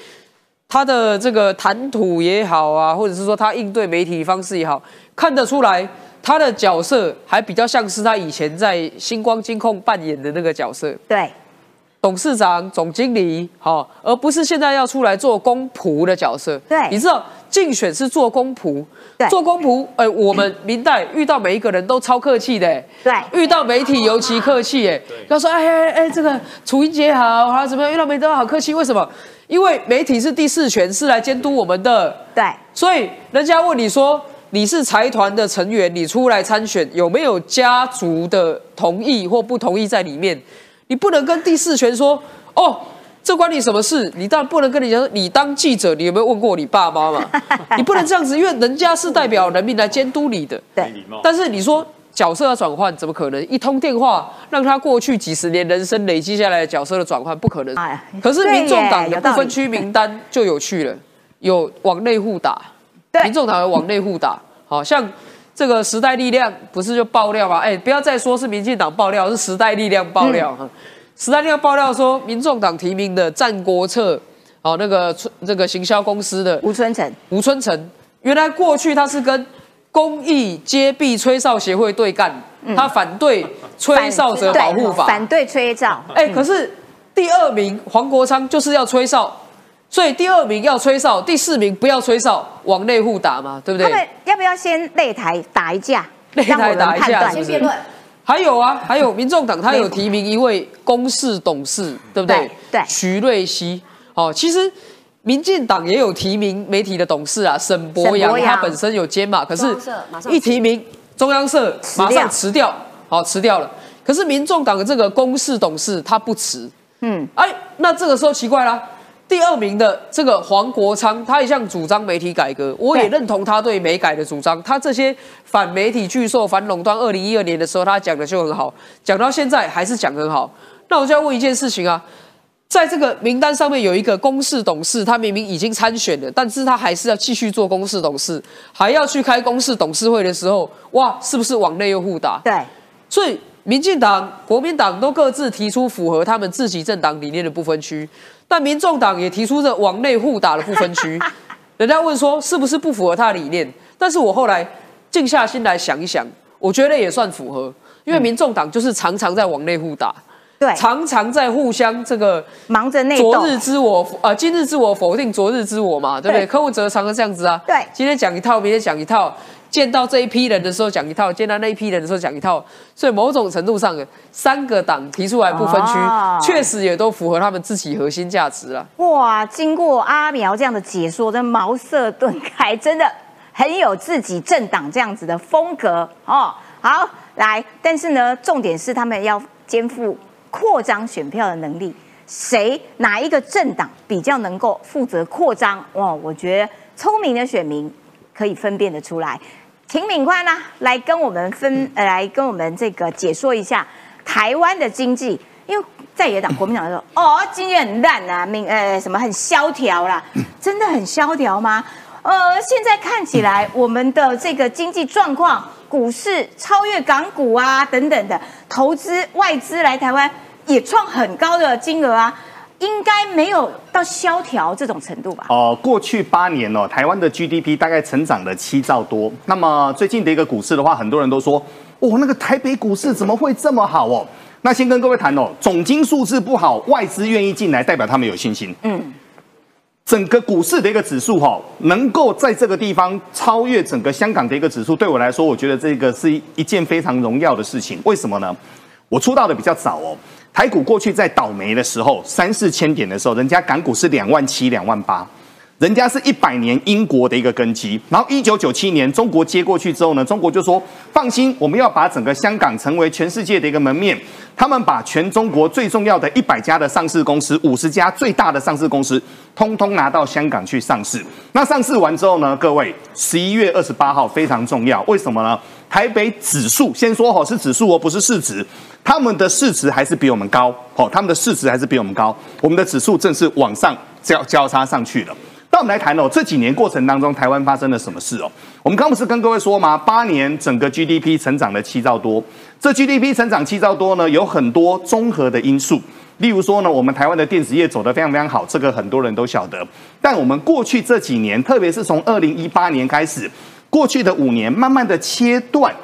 他的这个谈吐也好啊，或者是说他应对媒体方式也好，看得出来他的角色还比较像是他以前在星光金控扮演的那个角色。对。董事长、总经理，好，而不是现在要出来做公仆的角色。对，你知道竞选是做公仆，对，做公仆。哎，我们明代遇到每一个人都超客气的，对，遇到媒体尤其客气，哎，他说，哎哎哎，这个楚英杰好，好怎么样？遇到媒体都好客气，为什么？因为媒体是第四权，是来监督我们的。对，所以人家问你说，你是财团的成员，你出来参选，有没有家族的同意或不同意在里面？你不能跟第四权说哦，这关你什么事？你当然不能跟你讲，你当记者，你有没有问过你爸妈嘛？你不能这样子，因为人家是代表人民来监督你的。对。但是你说角色要转换怎么可能？一通电话让他过去几十年人生累积下来的角色的转换不可能。可是民众党的不分区名单就有趣了，有往内互打，民众党有往内互打，好像这个时代力量不是就爆料吗？哎，不要再说是民进党爆料，是时代力量爆料。时代力量爆料说，民众党提名的《战国策》哦，那个春这个行销公司的吴春成，吴春成，原来过去他是跟公益街壁吹哨协会对干，他反对吹哨者保护法，反对吹哨。哎，可是第二名黄国昌就是要吹哨，所以第二名要吹哨，第四名不要吹哨，往内互打嘛，对不对？他们要不要先擂台打一架？擂台打一架，先辩论。还有啊，还有民众党他有提名一位公事董事，对不对？对，徐瑞熙。哦，其实民进党也有提名媒体的董事啊，沈博洋他本身有兼嘛，可是一提名中央社马上辞掉，好辞掉了。可是民众党的这个公事董事他不辞，嗯，哎，那这个时候奇怪啦。第二名的这个黄国昌，他一向主张媒体改革，我也认同他对媒改的主张。他这些反媒体巨兽、反垄断，二零一二年的时候他讲的就很好，讲到现在还是讲很好。那我就要问一件事情啊。在这个名单上面有一个公事董事，他明明已经参选了，但是他还是要继续做公事董事，还要去开公事董事会的时候，哇，是不是往内又互打？对，所以民进党、国民党都各自提出符合他们自己政党理念的不分区，但民众党也提出着往内互打的不分区。人家问说是不是不符合他的理念？但是我后来静下心来想一想，我觉得也算符合，因为民众党就是常常在往内互打。对常常在互相这个忙着内昨日之我呃，今日之我否定昨日之我嘛，对不对？柯文哲常常这样子啊。对，今天讲一套，明天讲一套，见到这一批人的时候讲一套，见到那一批人的时候讲一套。所以某种程度上，三个党提出来不分区，确实也都符合他们自己核心价值了。哇，经过阿苗这样的解说，真茅塞顿开，真的很有自己政党这样子的风格哦。好，来，但是呢，重点是他们要肩负。扩张选票的能力，谁哪一个政党比较能够负责扩张？哇，我觉得聪明的选民可以分辨得出来。秦敏宽呢，来跟我们分，呃，来跟我们这个解说一下台湾的经济。因为在野党国民党说，哦，经济很烂啊，民呃什么很萧条啦，真的很萧条吗？呃，现在看起来我们的这个经济状况，股市超越港股啊，等等的投资外资来台湾。也创很高的金额啊，应该没有到萧条这种程度吧？哦，过去八年哦，台湾的 GDP 大概成长了七兆多。那么最近的一个股市的话，很多人都说，哦，那个台北股市怎么会这么好哦？那先跟各位谈哦，总金数字不好，外资愿意进来，代表他们有信心。嗯，整个股市的一个指数哈，能够在这个地方超越整个香港的一个指数，对我来说，我觉得这个是一件非常荣耀的事情。为什么呢？我出道的比较早哦。台股过去在倒霉的时候，三四千点的时候，人家港股是两万七、两万八，人家是一百年英国的一个根基。然后一九九七年中国接过去之后呢，中国就说放心，我们要把整个香港成为全世界的一个门面。他们把全中国最重要的一百家的上市公司、五十家最大的上市公司，通通拿到香港去上市。那上市完之后呢，各位，十一月二十八号非常重要，为什么呢？台北指数先说好是指数哦，不是市值。他们的市值还是比我们高，好，他们的市值还是比我们高，我们的指数正是往上交交叉上去了。那我们来谈哦，这几年过程当中，台湾发生了什么事哦？我们刚不是跟各位说吗？八年整个 GDP 成长了七兆多，这 GDP 成长七兆多呢，有很多综合的因素，例如说呢，我们台湾的电子业走得非常非常好，这个很多人都晓得。但我们过去这几年，特别是从二零一八年开始，过去的五年，慢慢的切断。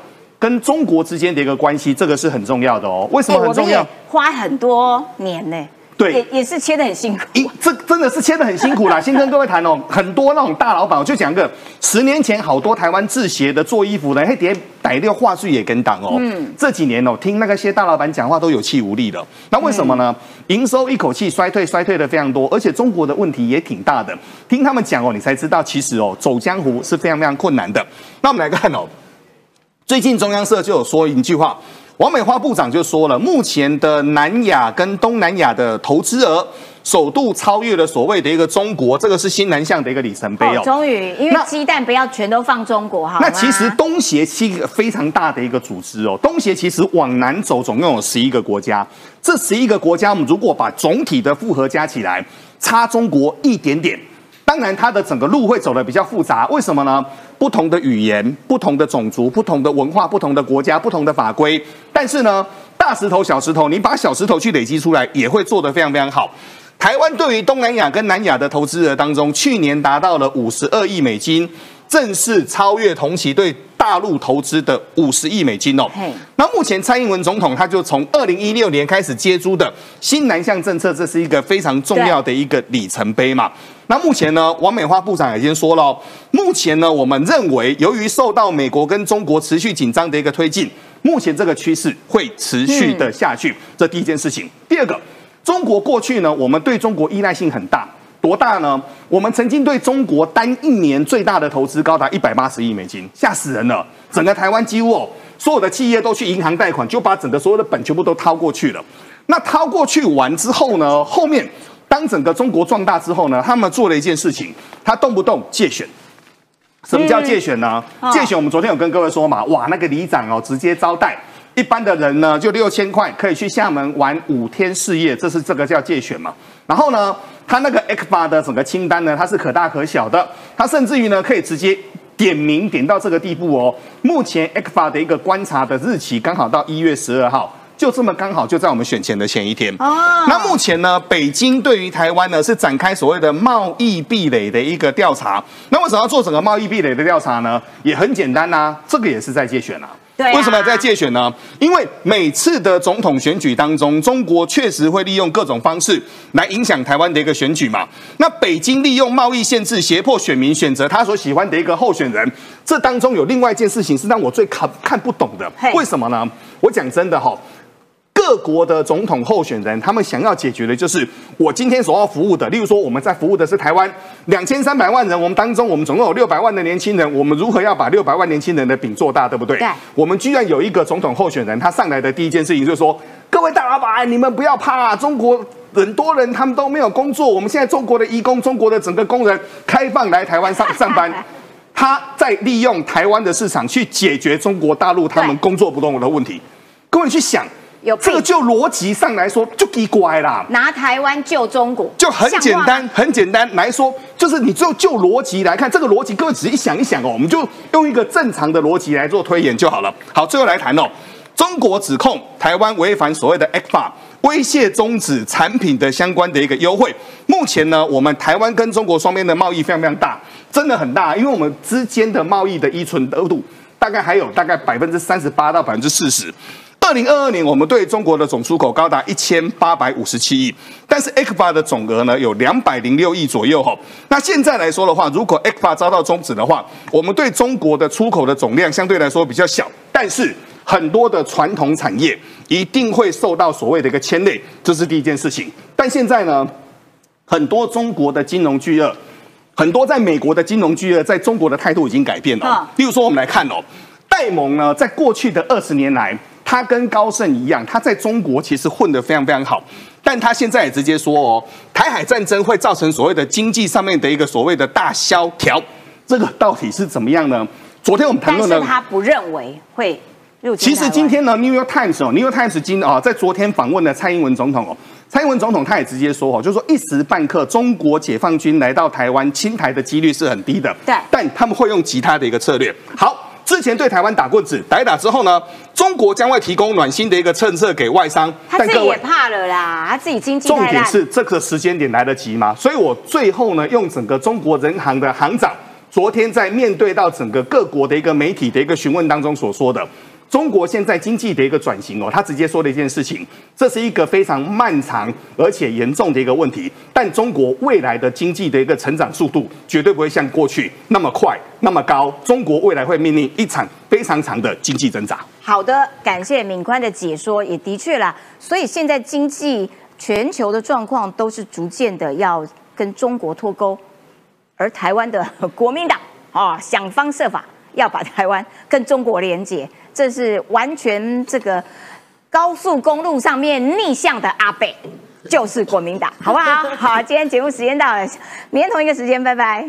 跟中国之间的一个关系，这个是很重要的哦。为什么很重要？花很多年呢。对，也也是切的很辛苦。一这真的是切的很辛苦啦。先跟各位谈哦，很多那种大老板，我就讲个，十年前好多台湾制鞋的做衣服的，嘿，底下逮六话术也跟党哦。嗯。这几年哦，听那个些大老板讲话都有气无力的。那为什么呢？营收一口气衰退，衰退的非常多，而且中国的问题也挺大的。听他们讲哦，你才知道其实哦，走江湖是非常非常困难的。那我们来看哦。最近中央社就有说一句话，王美花部长就说了，目前的南亚跟东南亚的投资额首度超越了所谓的一个中国，这个是新南向的一个里程碑哦。终于，因为鸡蛋不要全都放中国，哈那其实东协是一个非常大的一个组织哦。东协其实往南走，总共有十一个国家。这十一个国家，我们如果把总体的复合加起来，差中国一点点。当然，它的整个路会走的比较复杂，为什么呢？不同的语言、不同的种族、不同的文化、不同的国家、不同的法规。但是呢，大石头、小石头，你把小石头去累积出来，也会做得非常非常好。台湾对于东南亚跟南亚的投资额当中，去年达到了五十二亿美金，正式超越同期对大陆投资的五十亿美金哦。那目前蔡英文总统他就从二零一六年开始接租的新南向政策，这是一个非常重要的一个里程碑嘛。那目前呢，王美花部长已经说了哦，目前呢，我们认为由于受到美国跟中国持续紧张的一个推进，目前这个趋势会持续的下去，这第一件事情。第二个，中国过去呢，我们对中国依赖性很大。多大呢？我们曾经对中国单一年最大的投资高达一百八十亿美金，吓死人了！整个台湾几乎哦，所有的企业都去银行贷款，就把整个所有的本全部都掏过去了。那掏过去完之后呢，后面当整个中国壮大之后呢，他们做了一件事情，他动不动借选。什么叫借选呢？嗯借选我们昨天有跟各位说嘛，哇，那个里长哦，直接招待一般的人呢，就六千块可以去厦门玩五天四夜，这是这个叫借选嘛。然后呢，他那个 ECFA 的整个清单呢，它是可大可小的，它甚至于呢可以直接点名点到这个地步哦。目前 ECFA 的一个观察的日期刚好到一月十二号。就这么刚好就在我们选前的前一天。哦那目前呢，北京对于台湾呢是展开所谓的贸易壁垒的一个调查。那为什么要做整个贸易壁垒的调查呢？也很简单呐、这个也是在借选啊。对啊为什么要在借选呢？因为每次的总统选举当中，中国确实会利用各种方式来影响台湾的一个选举嘛。那北京利用贸易限制胁迫选民选择他所喜欢的一个候选人，这当中有另外一件事情是让我最看看不懂的。为什么呢？我讲真的哈、各国的总统候选人，他们想要解决的就是我今天所要服务的。例如说，我们在服务的是台湾两千三百万人，我们当中我们总共有六百万的年轻人，我们如何要把六百万年轻人的饼做大，对不对？对我们居然有一个总统候选人，他上来的第一件事情就是说：各位大老板，你们不要怕，中国很多人他们都没有工作，我们现在中国的移工，中国的整个工人开放来台湾上上班。他在利用台湾的市场去解决中国大陆他们工作不动的问题。各位去想，有这个就逻辑上来说就奇怪啦。拿台湾救中国，就很简单很简单来说，就是你就就逻辑来看，这个逻辑各位仔细想一想哦，我们就用一个正常的逻辑来做推演就好了。好，最后来谈哦，中国指控台湾违反所谓的 ECFA，威胁终止产品的相关的一个优惠。目前呢，我们台湾跟中国双边的贸易非常非常大，真的很大，因为我们之间的贸易的依存额度大概还有大概百分之三十八到百分之四十。二零二二年，我们对中国的总出口高达一千八百五十七亿，但是 ECFA 的总额呢有两百零六亿左右哈。那现在来说的话，如果 ECFA 遭到终止的话，我们对中国的出口的总量相对来说比较小，但是很多的传统产业一定会受到所谓的一个牵累，这是第一件事情。但现在呢，很多中国的金融巨鳄，很多在美国的金融巨鳄，在中国的态度已经改变了嗯。例如说，我们来看哦，戴蒙呢，在过去的二十年来，他跟高盛一样，他在中国其实混得非常非常好。但他现在也直接说哦，台海战争会造成所谓的经济上面的一个所谓的大萧条，这个到底是怎么样呢？昨天我们谈但论了。是他不认为会入侵其。实今天呢，《New York Times》哦，《New York Times》今啊，在昨天访问了蔡英文总统哦，蔡英文总统他也直接说哦，就是说一时半刻中国解放军来到台湾侵台的几率是很低的，对但他们会用其他的一个策略。好。之前对台湾打棍子，打一打之后呢，中国将会提供暖心的一个政策给外商，他自己也怕了啦，他自己经济重。点是这个时间点来得及吗？所以我最后呢，用整个中国人行的行长昨天在面对到整个各国的一个媒体的一个询问当中所说的。中国现在经济的一个转型哦，他直接说了一件事情，这是一个非常漫长而且严重的一个问题。但中国未来的经济的一个成长速度绝对不会像过去那么快、那么高。中国未来会面临一场非常长的经济增长。好的，感谢敏宽的解说，也的确啦。所以现在经济全球的状况都是逐渐的要跟中国脱钩，而台湾的国民党啊、想方设法要把台湾跟中国连接，这是完全这个高速公路上面逆向的阿北。就是国民党，好不好？好，今天节目时间到了，明天同一个时间，拜拜。